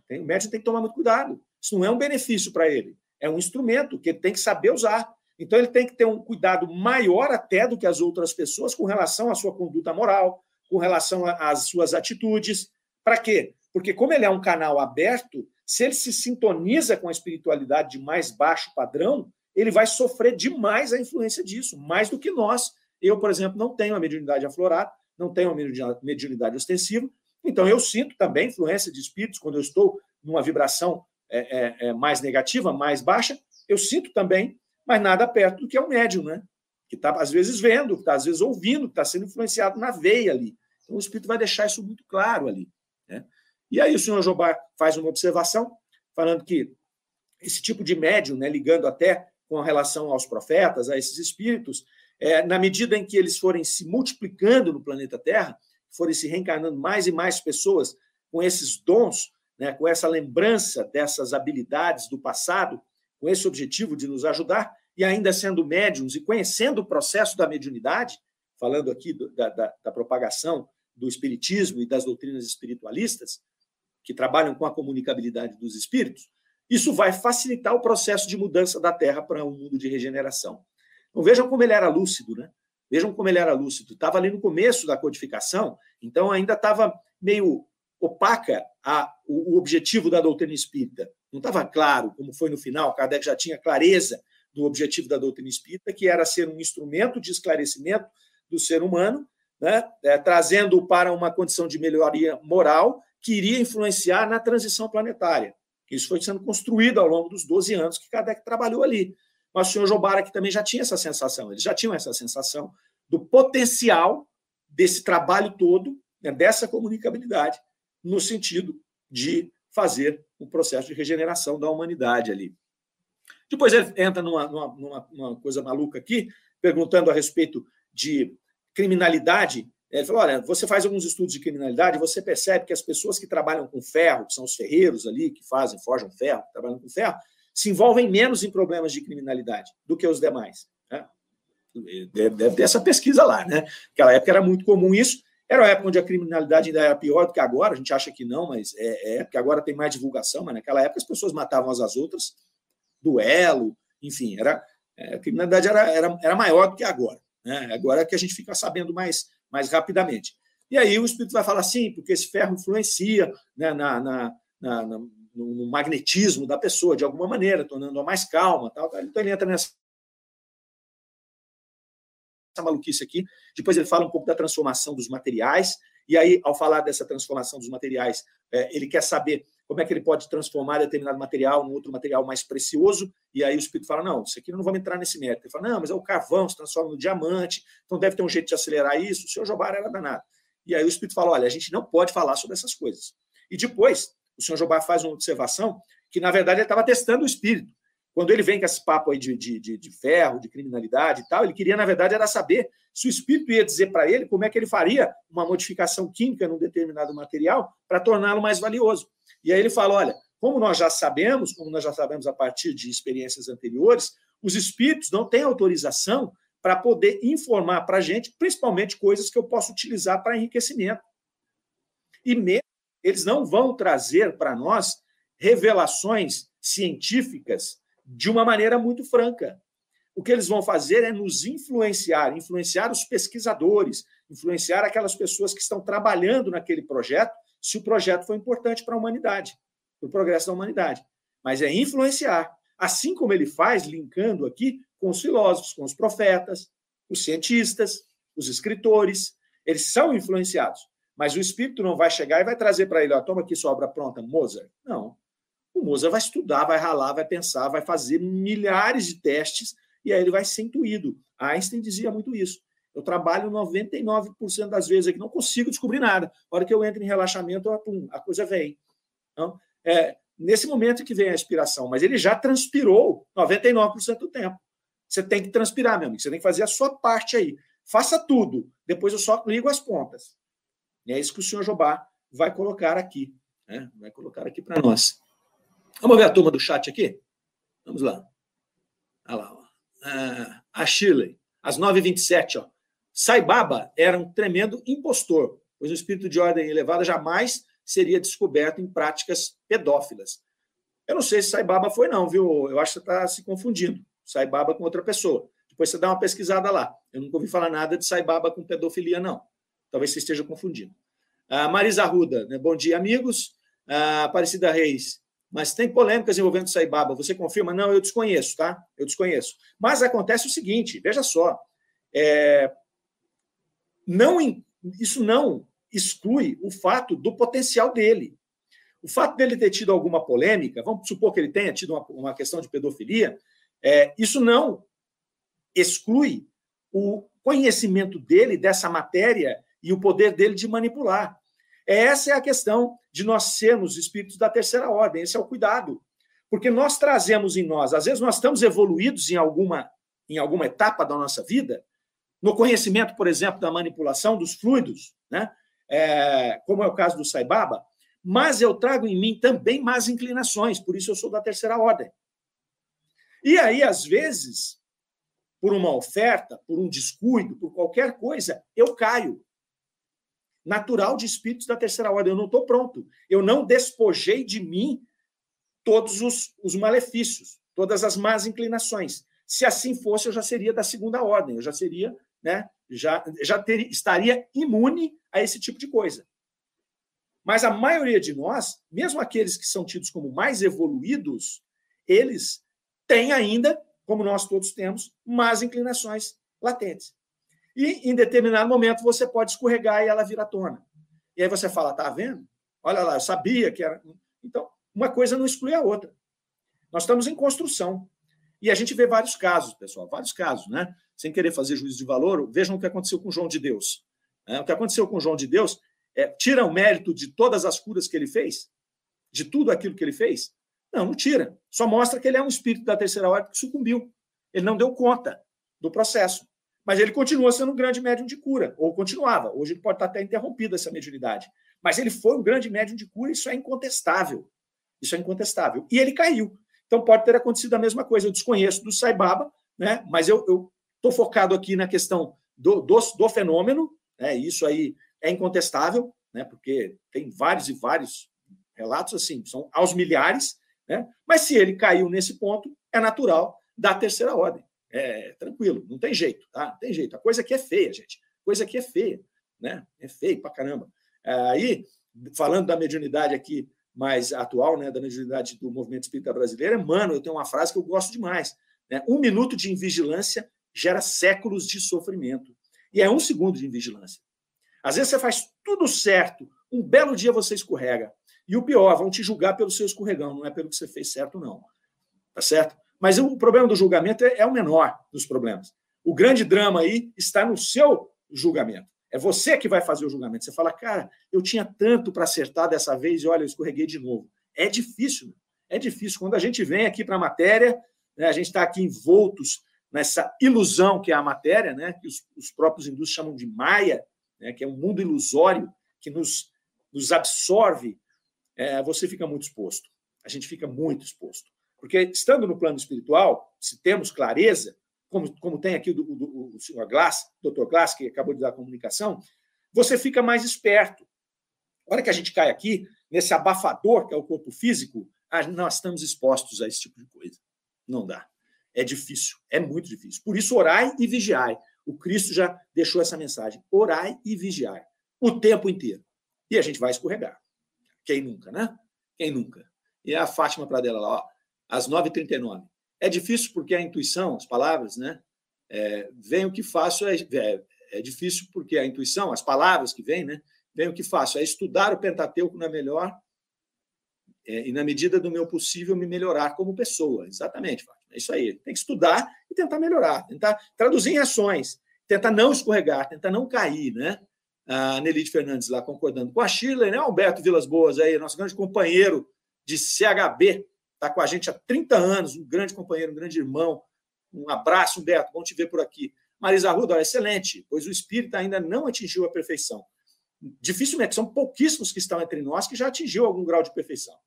O médium tem que tomar muito cuidado. Isso não é um benefício para ele, é um instrumento que ele tem que saber usar. Então, ele tem que ter um cuidado maior até do que as outras pessoas com relação à sua conduta moral, com relação às suas atitudes. Para quê? Porque, como ele é um canal aberto, se ele se sintoniza com a espiritualidade de mais baixo padrão, ele vai sofrer demais a influência disso, mais do que nós. Eu, por exemplo, não tenho a mediunidade aflorada, não tenho a mediunidade ostensiva, então eu sinto também influência de espíritos quando eu estou numa vibração é, é, é mais negativa, mais baixa, eu sinto também mas nada perto do que é o médium, né? Que está, às vezes, vendo, que está, às vezes, ouvindo, que está sendo influenciado na veia ali. Então, o Espírito vai deixar isso muito claro ali. Né? E aí, o senhor Jobá faz uma observação, falando que esse tipo de médium, né, ligando até com relação aos profetas, a esses espíritos, é, na medida em que eles forem se multiplicando no planeta Terra, forem se reencarnando mais e mais pessoas com esses dons, né, com essa lembrança dessas habilidades do passado, com esse objetivo de nos ajudar, e ainda sendo médiums e conhecendo o processo da mediunidade, falando aqui do, da, da, da propagação do espiritismo e das doutrinas espiritualistas, que trabalham com a comunicabilidade dos espíritos, isso vai facilitar o processo de mudança da Terra para um mundo de regeneração. Então vejam como ele era lúcido, né? Vejam como ele era lúcido. Estava ali no começo da codificação, então ainda estava meio opaca a, o, o objetivo da doutrina espírita. Não estava claro, como foi no final, Kardec já tinha clareza do objetivo da doutrina espírita, que era ser um instrumento de esclarecimento do ser humano, né, é, trazendo para uma condição de melhoria moral que iria influenciar na transição planetária. Isso foi sendo construído ao longo dos 12 anos que Kardec trabalhou ali. Mas o senhor Jobara que também já tinha essa sensação, eles já tinham essa sensação do potencial desse trabalho todo, né, dessa comunicabilidade, no sentido de fazer um processo de regeneração da humanidade ali. Depois ele entra numa, numa, numa coisa maluca aqui, perguntando a respeito de criminalidade. Ele falou: olha, você faz alguns estudos de criminalidade, você percebe que as pessoas que trabalham com ferro, que são os ferreiros ali, que fazem, forjam ferro, trabalham com ferro, se envolvem menos em problemas de criminalidade do que os demais. Né? Deve ter essa pesquisa lá, né? Naquela época era muito comum isso. Era uma época onde a criminalidade ainda era pior do que agora, a gente acha que não, mas é, é porque agora tem mais divulgação, mas naquela época as pessoas matavam às outras, duelo, enfim, era, é, a criminalidade era, era, era maior do que agora. Né? Agora é que a gente fica sabendo mais, mais rapidamente. E aí o Espírito vai falar assim, porque esse ferro influencia né, na, na, na, na no magnetismo da pessoa, de alguma maneira, tornando-a mais calma. Tal, tal. Então ele entra nessa essa maluquice aqui. Depois ele fala um pouco da transformação dos materiais. E aí, ao falar dessa transformação dos materiais, é, ele quer saber como é que ele pode transformar determinado material num outro material mais precioso. E aí o Espírito fala: não, isso aqui não vamos entrar nesse mérito. Ele fala: não, mas é o carvão, se transforma no diamante, então deve ter um jeito de acelerar isso. O senhor Jobar era danado. E aí o Espírito fala: olha, a gente não pode falar sobre essas coisas. E depois, o senhor Jobar faz uma observação que, na verdade, ele estava testando o Espírito. Quando ele vem com esse papo aí de, de, de, de ferro, de criminalidade e tal, ele queria, na verdade, era saber se o espírito ia dizer para ele como é que ele faria uma modificação química num determinado material para torná-lo mais valioso. E aí ele fala: olha, como nós já sabemos, como nós já sabemos a partir de experiências anteriores, os espíritos não têm autorização para poder informar para a gente, principalmente coisas que eu posso utilizar para enriquecimento. E mesmo eles não vão trazer para nós revelações científicas de uma maneira muito franca. O que eles vão fazer é nos influenciar, influenciar os pesquisadores, influenciar aquelas pessoas que estão trabalhando naquele projeto, se o projeto for importante para a humanidade, para o progresso da humanidade. Mas é influenciar, assim como ele faz, linkando aqui com os filósofos, com os profetas, os cientistas, os escritores, eles são influenciados. Mas o espírito não vai chegar e vai trazer para ele, ó, toma aqui sua obra pronta, Mozart. Não. O Moza vai estudar, vai ralar, vai pensar, vai fazer milhares de testes e aí ele vai ser intuído. Einstein dizia muito isso. Eu trabalho 99% das vezes aqui, não consigo descobrir nada. A hora que eu entro em relaxamento, pum, a coisa vem. Então, é nesse momento que vem a inspiração, mas ele já transpirou 99% do tempo. Você tem que transpirar, meu amigo. Você tem que fazer a sua parte aí. faça tudo, depois eu só ligo as pontas. É isso que o senhor Jobá vai colocar aqui. Né? Vai colocar aqui para nós. Vamos ver a turma do chat aqui? Vamos lá. Olha lá. Ó. Ah, a Shirley, às 9h27, ó. Saibaba era um tremendo impostor, pois o espírito de ordem elevada jamais seria descoberto em práticas pedófilas. Eu não sei se Saibaba foi, não, viu? Eu acho que você está se confundindo. Saibaba com outra pessoa. Depois você dá uma pesquisada lá. Eu nunca ouvi falar nada de Saibaba com pedofilia, não. Talvez você esteja confundindo. Ah, Marisa Arruda, né? bom dia, amigos. Ah, Aparecida Reis, mas tem polêmicas envolvendo Saibaba. Você confirma? Não, eu desconheço, tá? Eu desconheço. Mas acontece o seguinte: veja só. É, não, isso não exclui o fato do potencial dele. O fato dele ter tido alguma polêmica, vamos supor que ele tenha tido uma, uma questão de pedofilia, é, isso não exclui o conhecimento dele dessa matéria e o poder dele de manipular. Essa é a questão de nós sermos espíritos da terceira ordem, esse é o cuidado. Porque nós trazemos em nós, às vezes nós estamos evoluídos em alguma, em alguma etapa da nossa vida, no conhecimento, por exemplo, da manipulação dos fluidos, né? É, como é o caso do Saibaba, mas eu trago em mim também más inclinações, por isso eu sou da terceira ordem. E aí, às vezes, por uma oferta, por um descuido, por qualquer coisa, eu caio. Natural de espíritos da terceira ordem, eu não estou pronto. Eu não despojei de mim todos os, os malefícios, todas as más inclinações. Se assim fosse, eu já seria da segunda ordem, eu já seria, né, já, já ter, estaria imune a esse tipo de coisa. Mas a maioria de nós, mesmo aqueles que são tidos como mais evoluídos, eles têm ainda, como nós todos temos, más inclinações latentes. E em determinado momento você pode escorregar e ela vira tona. E aí você fala, tá vendo? Olha lá, eu sabia que era. Então, uma coisa não exclui a outra. Nós estamos em construção. E a gente vê vários casos, pessoal, vários casos, né? Sem querer fazer juízo de valor, vejam o que aconteceu com João de Deus. O que aconteceu com João de Deus é, tira o mérito de todas as curas que ele fez? De tudo aquilo que ele fez? Não, não tira. Só mostra que ele é um espírito da terceira ordem que sucumbiu. Ele não deu conta do processo. Mas ele continua sendo um grande médium de cura, ou continuava. Hoje ele pode estar até interrompido essa mediunidade. Mas ele foi um grande médium de cura, isso é incontestável. Isso é incontestável. E ele caiu. Então pode ter acontecido a mesma coisa. Eu desconheço do Saibaba, né? mas eu estou focado aqui na questão do, do, do fenômeno, né? isso aí é incontestável, né? porque tem vários e vários relatos assim, são aos milhares, né? mas se ele caiu nesse ponto, é natural da terceira ordem. É tranquilo, não tem jeito, tá? Não tem jeito. A coisa aqui é feia, gente. A coisa aqui é feia, né? É feio pra caramba. Aí, falando da mediunidade aqui mais atual, né, da mediunidade do movimento espírita brasileiro, mano, eu tenho uma frase que eu gosto demais. Né? Um minuto de invigilância gera séculos de sofrimento. E é um segundo de invigilância. Às vezes você faz tudo certo, um belo dia você escorrega. E o pior, vão te julgar pelo seu escorregão, não é pelo que você fez certo, não. Tá certo? Mas o problema do julgamento é, é o menor dos problemas. O grande drama aí está no seu julgamento. É você que vai fazer o julgamento. Você fala, cara, eu tinha tanto para acertar dessa vez e olha, eu escorreguei de novo. É difícil, é difícil. Quando a gente vem aqui para a matéria, né, a gente está aqui envoltos nessa ilusão que é a matéria, né, que os, os próprios hindus chamam de Maia, né, que é um mundo ilusório que nos, nos absorve, é, você fica muito exposto. A gente fica muito exposto. Porque, estando no plano espiritual, se temos clareza, como, como tem aqui o, o, o senhor Glass, o Dr. Glass, que acabou de dar a comunicação, você fica mais esperto. A hora que a gente cai aqui, nesse abafador que é o corpo físico, nós estamos expostos a esse tipo de coisa. Não dá. É difícil, é muito difícil. Por isso, orai e vigiai. O Cristo já deixou essa mensagem: orai e vigiai o tempo inteiro. E a gente vai escorregar. Quem nunca, né? Quem nunca? E a Fátima Pradella lá, ó, às 9h39. É difícil porque a intuição, as palavras, né? É, vem o que faço, é, é, é, difícil porque a intuição, as palavras que vêm, né? Vem o que faço, é estudar o Pentateuco na melhor é, e na medida do meu possível me melhorar como pessoa. Exatamente. É isso aí. Tem que estudar e tentar melhorar, tentar traduzir em ações, tentar não escorregar, tentar não cair, né? A Nelide Fernandes lá concordando com a Shirley, né? Alberto Vilas Boas aí, nosso grande companheiro de CHB, está com a gente há 30 anos, um grande companheiro, um grande irmão. Um abraço, Humberto, bom te ver por aqui. Marisa Ruda, excelente, pois o espírito ainda não atingiu a perfeição. Dificilmente, são pouquíssimos que estão entre nós que já atingiu algum grau de perfeição.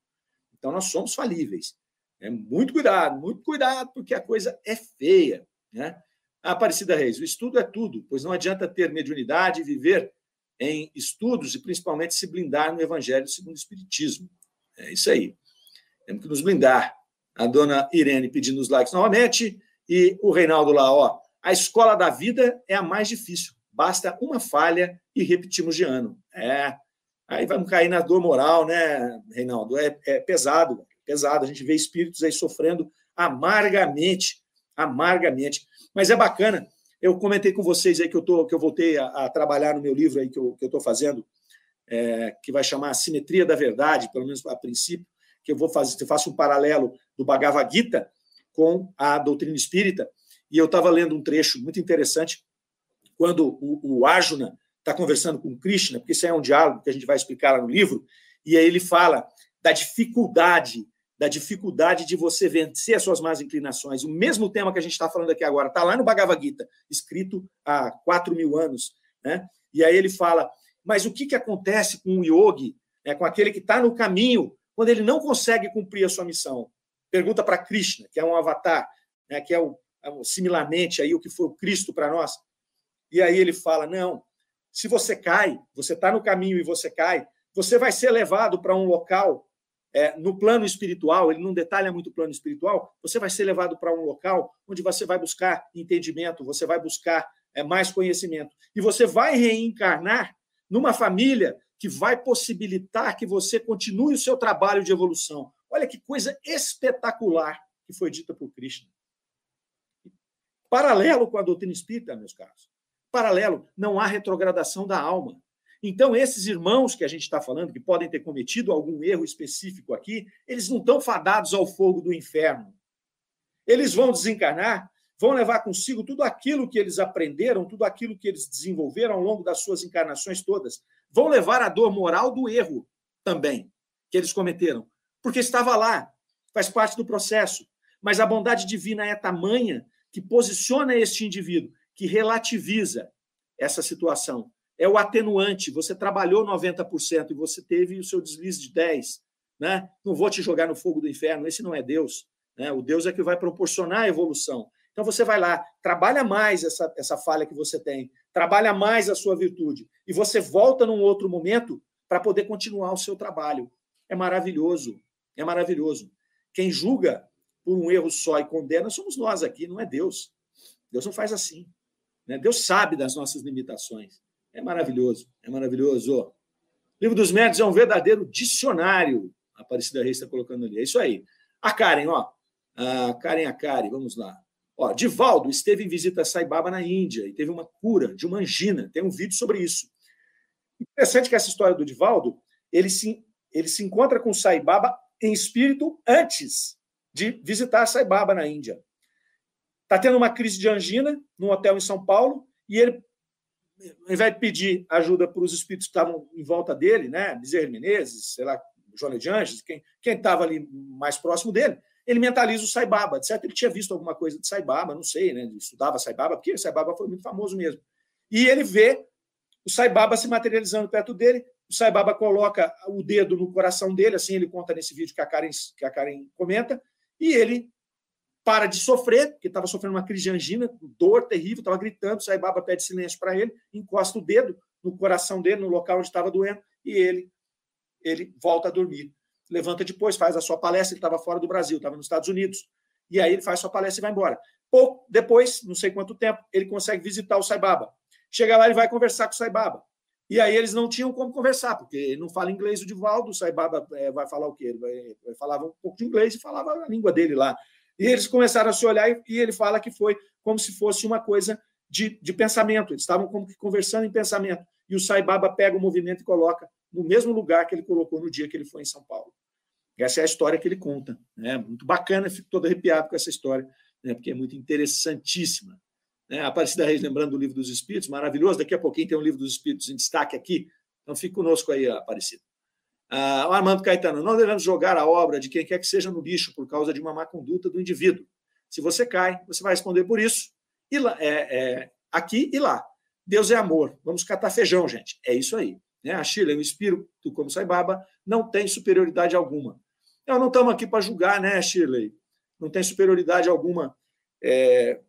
Então, nós somos falíveis. É muito cuidado, muito cuidado, porque a coisa é feia. Né? Aparecida Reis, o estudo é tudo, pois não adianta ter mediunidade e viver em estudos e principalmente se blindar no Evangelho segundo o Espiritismo. É isso aí. Temos que nos blindar. A dona Irene pedindo os likes novamente e o Reinaldo lá, ó. A escola da vida é a mais difícil. Basta uma falha e repetimos de ano. É. Aí vamos cair na dor moral, né, Reinaldo? É, é pesado, pesado. A gente vê espíritos aí sofrendo amargamente, amargamente. Mas é bacana. Eu comentei com vocês aí que eu, tô, que eu voltei a, a trabalhar no meu livro aí que eu estou fazendo, é, que vai chamar Simetria da Verdade, pelo menos a princípio, que eu vou fazer, eu faço um paralelo do Bhagavad Gita com a doutrina espírita. E eu estava lendo um trecho muito interessante quando o, o Arjuna está conversando com Krishna, porque isso é um diálogo que a gente vai explicar lá no livro, e aí ele fala da dificuldade, da dificuldade de você vencer as suas más inclinações. O mesmo tema que a gente está falando aqui agora está lá no Bhagavad Gita, escrito há quatro mil anos, né? E aí ele fala, mas o que, que acontece com o yogi, né, com aquele que está no caminho, quando ele não consegue cumprir a sua missão? Pergunta para Krishna, que é um avatar, né, que é, o, é o, similarmente aí o que foi o Cristo para nós. E aí ele fala: não, se você cai, você está no caminho e você cai, você vai ser levado para um local é, no plano espiritual, ele não detalha muito o plano espiritual, você vai ser levado para um local onde você vai buscar entendimento, você vai buscar é, mais conhecimento. E você vai reencarnar numa família que vai possibilitar que você continue o seu trabalho de evolução. Olha que coisa espetacular que foi dita por Krishna. Paralelo com a doutrina espírita, meus caros paralelo, não há retrogradação da alma. Então, esses irmãos que a gente está falando, que podem ter cometido algum erro específico aqui, eles não estão fadados ao fogo do inferno. Eles vão desencarnar, vão levar consigo tudo aquilo que eles aprenderam, tudo aquilo que eles desenvolveram ao longo das suas encarnações todas. Vão levar a dor moral do erro também, que eles cometeram. Porque estava lá, faz parte do processo. Mas a bondade divina é tamanha que posiciona este indivíduo que relativiza essa situação. É o atenuante. Você trabalhou 90% e você teve o seu deslize de 10%. Né? Não vou te jogar no fogo do inferno, esse não é Deus. Né? O Deus é que vai proporcionar a evolução. Então você vai lá, trabalha mais essa, essa falha que você tem, trabalha mais a sua virtude, e você volta num outro momento para poder continuar o seu trabalho. É maravilhoso, é maravilhoso. Quem julga por um erro só e condena somos nós aqui, não é Deus. Deus não faz assim. Né? Deus sabe das nossas limitações. É maravilhoso, é maravilhoso. O livro dos Médios é um verdadeiro dicionário. A Aparecida Reis está colocando ali. É isso aí. A Karen, ó. A Karen Akari, vamos lá. Ó, Divaldo esteve em visita a Sai Baba na Índia e teve uma cura de uma angina. Tem um vídeo sobre isso. Interessante que essa história do Divaldo, ele se, ele se encontra com Sai Baba em espírito antes de visitar Sai Baba na Índia. Está tendo uma crise de angina num hotel em São Paulo e ele, ao invés de pedir ajuda para os espíritos que estavam em volta dele, né, Bezerra Menezes, sei lá, Joana de Anjos, quem estava ali mais próximo dele, ele mentaliza o Saibaba. Certo, ele tinha visto alguma coisa de Saibaba, não sei, né? Ele estudava Saibaba, porque o Saibaba foi muito famoso mesmo. E ele vê o Saibaba se materializando perto dele, o Saibaba coloca o dedo no coração dele, assim ele conta nesse vídeo que a Karen, que a Karen comenta, e ele para de sofrer, porque estava sofrendo uma crise de angina, dor terrível, estava gritando, Sai Baba pede silêncio para ele, encosta o dedo no coração dele, no local onde estava doendo, e ele ele volta a dormir. Levanta depois, faz a sua palestra, ele estava fora do Brasil, estava nos Estados Unidos. E aí ele faz sua palestra e vai embora. Pouco depois, não sei quanto tempo, ele consegue visitar o Saibaba. Chega lá, ele vai conversar com o Saibaba. E aí eles não tinham como conversar, porque ele não fala inglês o Divaldo, o Saibaba é, vai falar o quê? Ele vai, vai, falava um pouco de inglês e falava a língua dele lá. E eles começaram a se olhar e ele fala que foi como se fosse uma coisa de, de pensamento. Eles estavam como que conversando em pensamento. E o Saibaba pega o movimento e coloca no mesmo lugar que ele colocou no dia que ele foi em São Paulo. Essa é a história que ele conta. Né? Muito bacana, fico todo arrepiado com essa história, né? porque é muito interessantíssima. Né? Aparecida Reis, lembrando do livro dos Espíritos, maravilhoso. Daqui a pouquinho tem um livro dos Espíritos em destaque aqui. Então fique conosco aí, Aparecida. Ah, o Armando Caetano, não devemos jogar a obra de quem quer que seja no lixo por causa de uma má conduta do indivíduo. Se você cai, você vai responder por isso. E é, é, aqui e lá. Deus é amor. Vamos catar feijão, gente. É isso aí. Né? A Shirley, o espírito, como Saibaba, não tem superioridade alguma. Nós não estamos aqui para julgar, né, Shirley? Não tem superioridade alguma. É...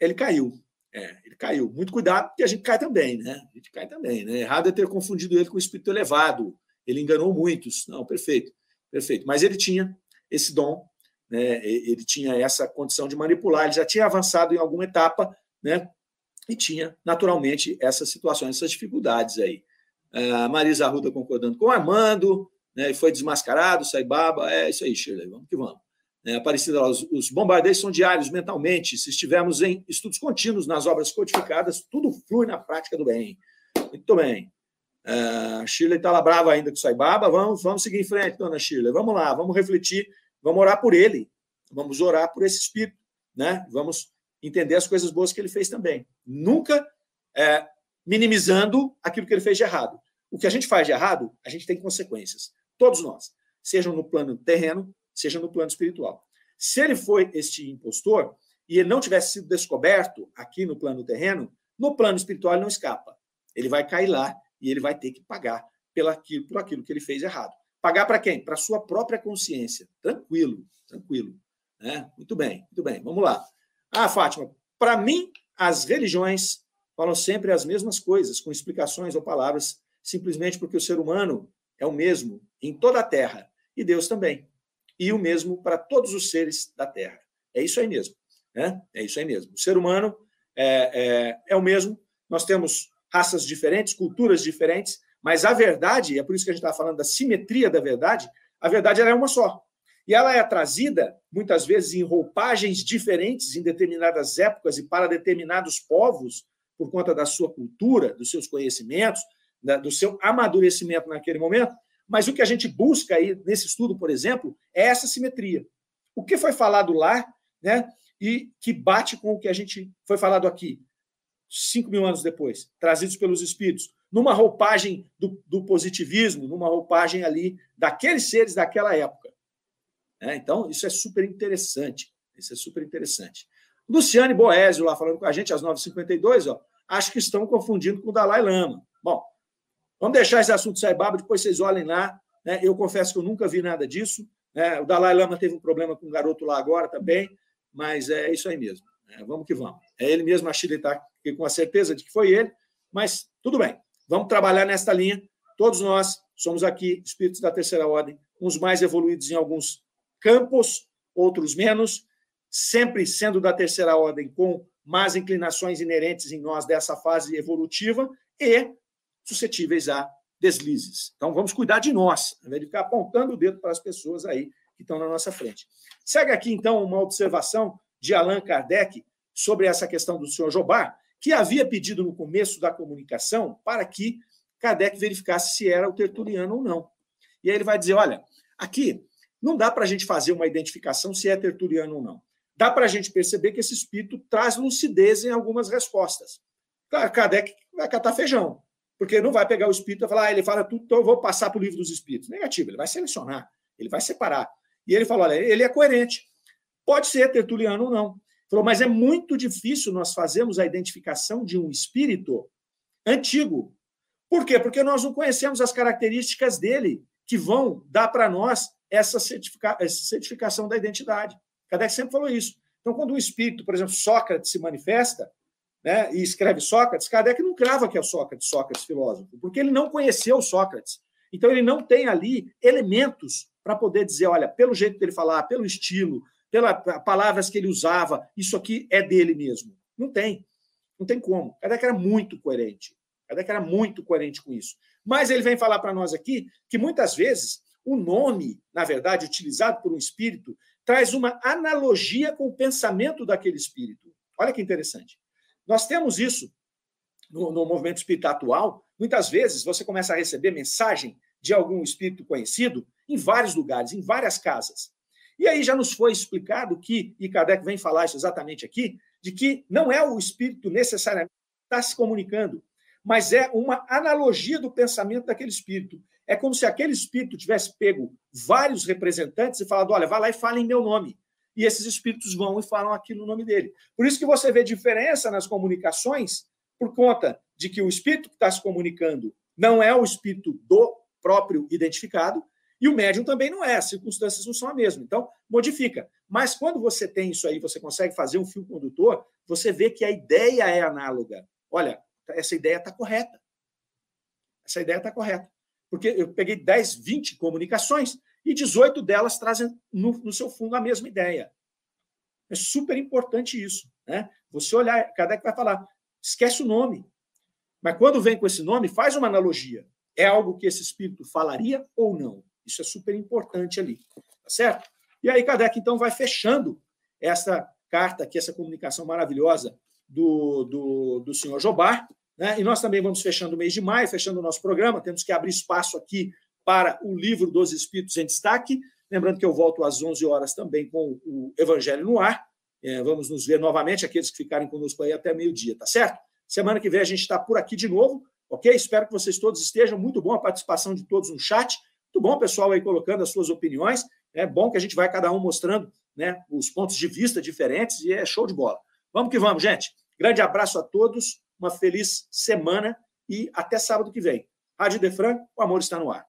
Ele caiu. É, ele caiu. Muito cuidado, porque a gente cai também, né? A gente cai também, né? Errado é ter confundido ele com o espírito elevado. Ele enganou muitos. Não, perfeito, perfeito. Mas ele tinha esse dom, né? Ele tinha essa condição de manipular. Ele já tinha avançado em alguma etapa, né? E tinha naturalmente essas situações, essas dificuldades aí. A Marisa Arruda concordando com o Armando, né? Foi desmascarado, sai baba. É isso aí, Shirley. Vamos que vamos. É, Aparecida, os, os bombardeios são diários mentalmente. Se estivermos em estudos contínuos nas obras codificadas, tudo flui na prática do bem. Muito bem. Uh, Shirley está lá brava ainda com Saibaba. Vamos, vamos seguir em frente, dona Shirley. Vamos lá, vamos refletir, vamos orar por ele. Vamos orar por esse espírito, né? Vamos entender as coisas boas que ele fez também. Nunca é, minimizando aquilo que ele fez de errado. O que a gente faz de errado, a gente tem consequências. Todos nós. Sejam no plano terreno, seja no plano espiritual. Se ele foi este impostor e ele não tivesse sido descoberto aqui no plano terreno, no plano espiritual ele não escapa. Ele vai cair lá e ele vai ter que pagar pelo aquilo, por aquilo que ele fez errado. Pagar para quem? Para sua própria consciência. Tranquilo, tranquilo. Né? Muito bem, muito bem. Vamos lá. Ah, Fátima, para mim, as religiões falam sempre as mesmas coisas, com explicações ou palavras, simplesmente porque o ser humano é o mesmo em toda a Terra e Deus também e o mesmo para todos os seres da Terra. É isso aí mesmo. Né? É isso aí mesmo. O ser humano é, é, é o mesmo. Nós temos raças diferentes, culturas diferentes, mas a verdade, é por isso que a gente está falando da simetria da verdade, a verdade é uma só. E ela é trazida, muitas vezes, em roupagens diferentes em determinadas épocas e para determinados povos, por conta da sua cultura, dos seus conhecimentos, do seu amadurecimento naquele momento, mas o que a gente busca aí nesse estudo, por exemplo, é essa simetria. O que foi falado lá, né, e que bate com o que a gente foi falado aqui, cinco mil anos depois, trazidos pelos espíritos, numa roupagem do, do positivismo, numa roupagem ali daqueles seres daquela época. É, então, isso é super interessante. Isso é super interessante. Luciane Boésio lá falando com a gente às 9h52, ó, acho que estão confundindo com o Dalai Lama. Bom, Vamos deixar esse assunto sair baba, depois vocês olhem lá. Né? Eu confesso que eu nunca vi nada disso. Né? O Dalai Lama teve um problema com um garoto lá agora também, mas é isso aí mesmo. Né? Vamos que vamos. É ele mesmo, a Chile está com a certeza de que foi ele, mas tudo bem. Vamos trabalhar nesta linha. Todos nós somos aqui espíritos da terceira ordem, uns mais evoluídos em alguns campos, outros menos, sempre sendo da terceira ordem, com más inclinações inerentes em nós dessa fase evolutiva e suscetíveis a deslizes. Então, vamos cuidar de nós, ao invés de ficar apontando o dedo para as pessoas aí que estão na nossa frente. Segue aqui, então, uma observação de Allan Kardec sobre essa questão do senhor Jobá, que havia pedido no começo da comunicação para que Kardec verificasse se era o tertuliano ou não. E aí ele vai dizer: olha, aqui não dá para a gente fazer uma identificação se é tertuliano ou não. Dá para a gente perceber que esse espírito traz lucidez em algumas respostas. Kardec vai catar feijão. Porque não vai pegar o espírito e falar, ah, ele fala tudo, então eu vou passar para o livro dos espíritos. Negativo, ele vai selecionar, ele vai separar. E ele falou: olha, ele é coerente. Pode ser tertuliano ou não. Falou, mas é muito difícil nós fazermos a identificação de um espírito antigo. Por quê? Porque nós não conhecemos as características dele que vão dar para nós essa, certifica essa certificação da identidade. Kardec sempre falou isso. Então, quando um espírito, por exemplo, Sócrates se manifesta, né, e escreve Sócrates, Kardec não crava que é Sócrates, Sócrates filósofo, porque ele não conheceu Sócrates. Então ele não tem ali elementos para poder dizer, olha, pelo jeito dele falar, pelo estilo, pelas palavras que ele usava, isso aqui é dele mesmo. Não tem. Não tem como. Kardec era muito coerente. Kardec era muito coerente com isso. Mas ele vem falar para nós aqui que muitas vezes o nome, na verdade, utilizado por um espírito, traz uma analogia com o pensamento daquele espírito. Olha que interessante. Nós temos isso no, no movimento espírita atual. Muitas vezes você começa a receber mensagem de algum espírito conhecido em vários lugares, em várias casas. E aí já nos foi explicado que, e Kardec vem falar isso exatamente aqui, de que não é o espírito necessariamente que está se comunicando, mas é uma analogia do pensamento daquele espírito. É como se aquele espírito tivesse pego vários representantes e falado: olha, vá lá e fale em meu nome. E esses espíritos vão e falam aquilo no nome dele. Por isso que você vê diferença nas comunicações, por conta de que o espírito que está se comunicando não é o espírito do próprio identificado, e o médium também não é, as circunstâncias não são a mesma. Então, modifica. Mas quando você tem isso aí, você consegue fazer um fio condutor, você vê que a ideia é análoga. Olha, essa ideia está correta. Essa ideia está correta. Porque eu peguei 10, 20 comunicações e 18 delas trazem no, no seu fundo a mesma ideia. É super importante isso. Né? Você olhar, Kardec vai falar, esquece o nome. Mas quando vem com esse nome, faz uma analogia. É algo que esse espírito falaria ou não? Isso é super importante ali. Tá certo? E aí, Kardec, então, vai fechando essa carta aqui, essa comunicação maravilhosa do, do, do senhor Jobar. Né? E nós também vamos fechando o mês de maio, fechando o nosso programa. Temos que abrir espaço aqui para o livro dos Espíritos em Destaque. Lembrando que eu volto às 11 horas também com o Evangelho no Ar. É, vamos nos ver novamente, aqueles que ficarem conosco aí até meio-dia, tá certo? Semana que vem a gente está por aqui de novo, ok? Espero que vocês todos estejam. Muito bom a participação de todos no chat. Muito bom, pessoal, aí colocando as suas opiniões. É bom que a gente vai cada um mostrando né, os pontos de vista diferentes e é show de bola. Vamos que vamos, gente. Grande abraço a todos, uma feliz semana e até sábado que vem. Rádio Defran, o amor está no ar.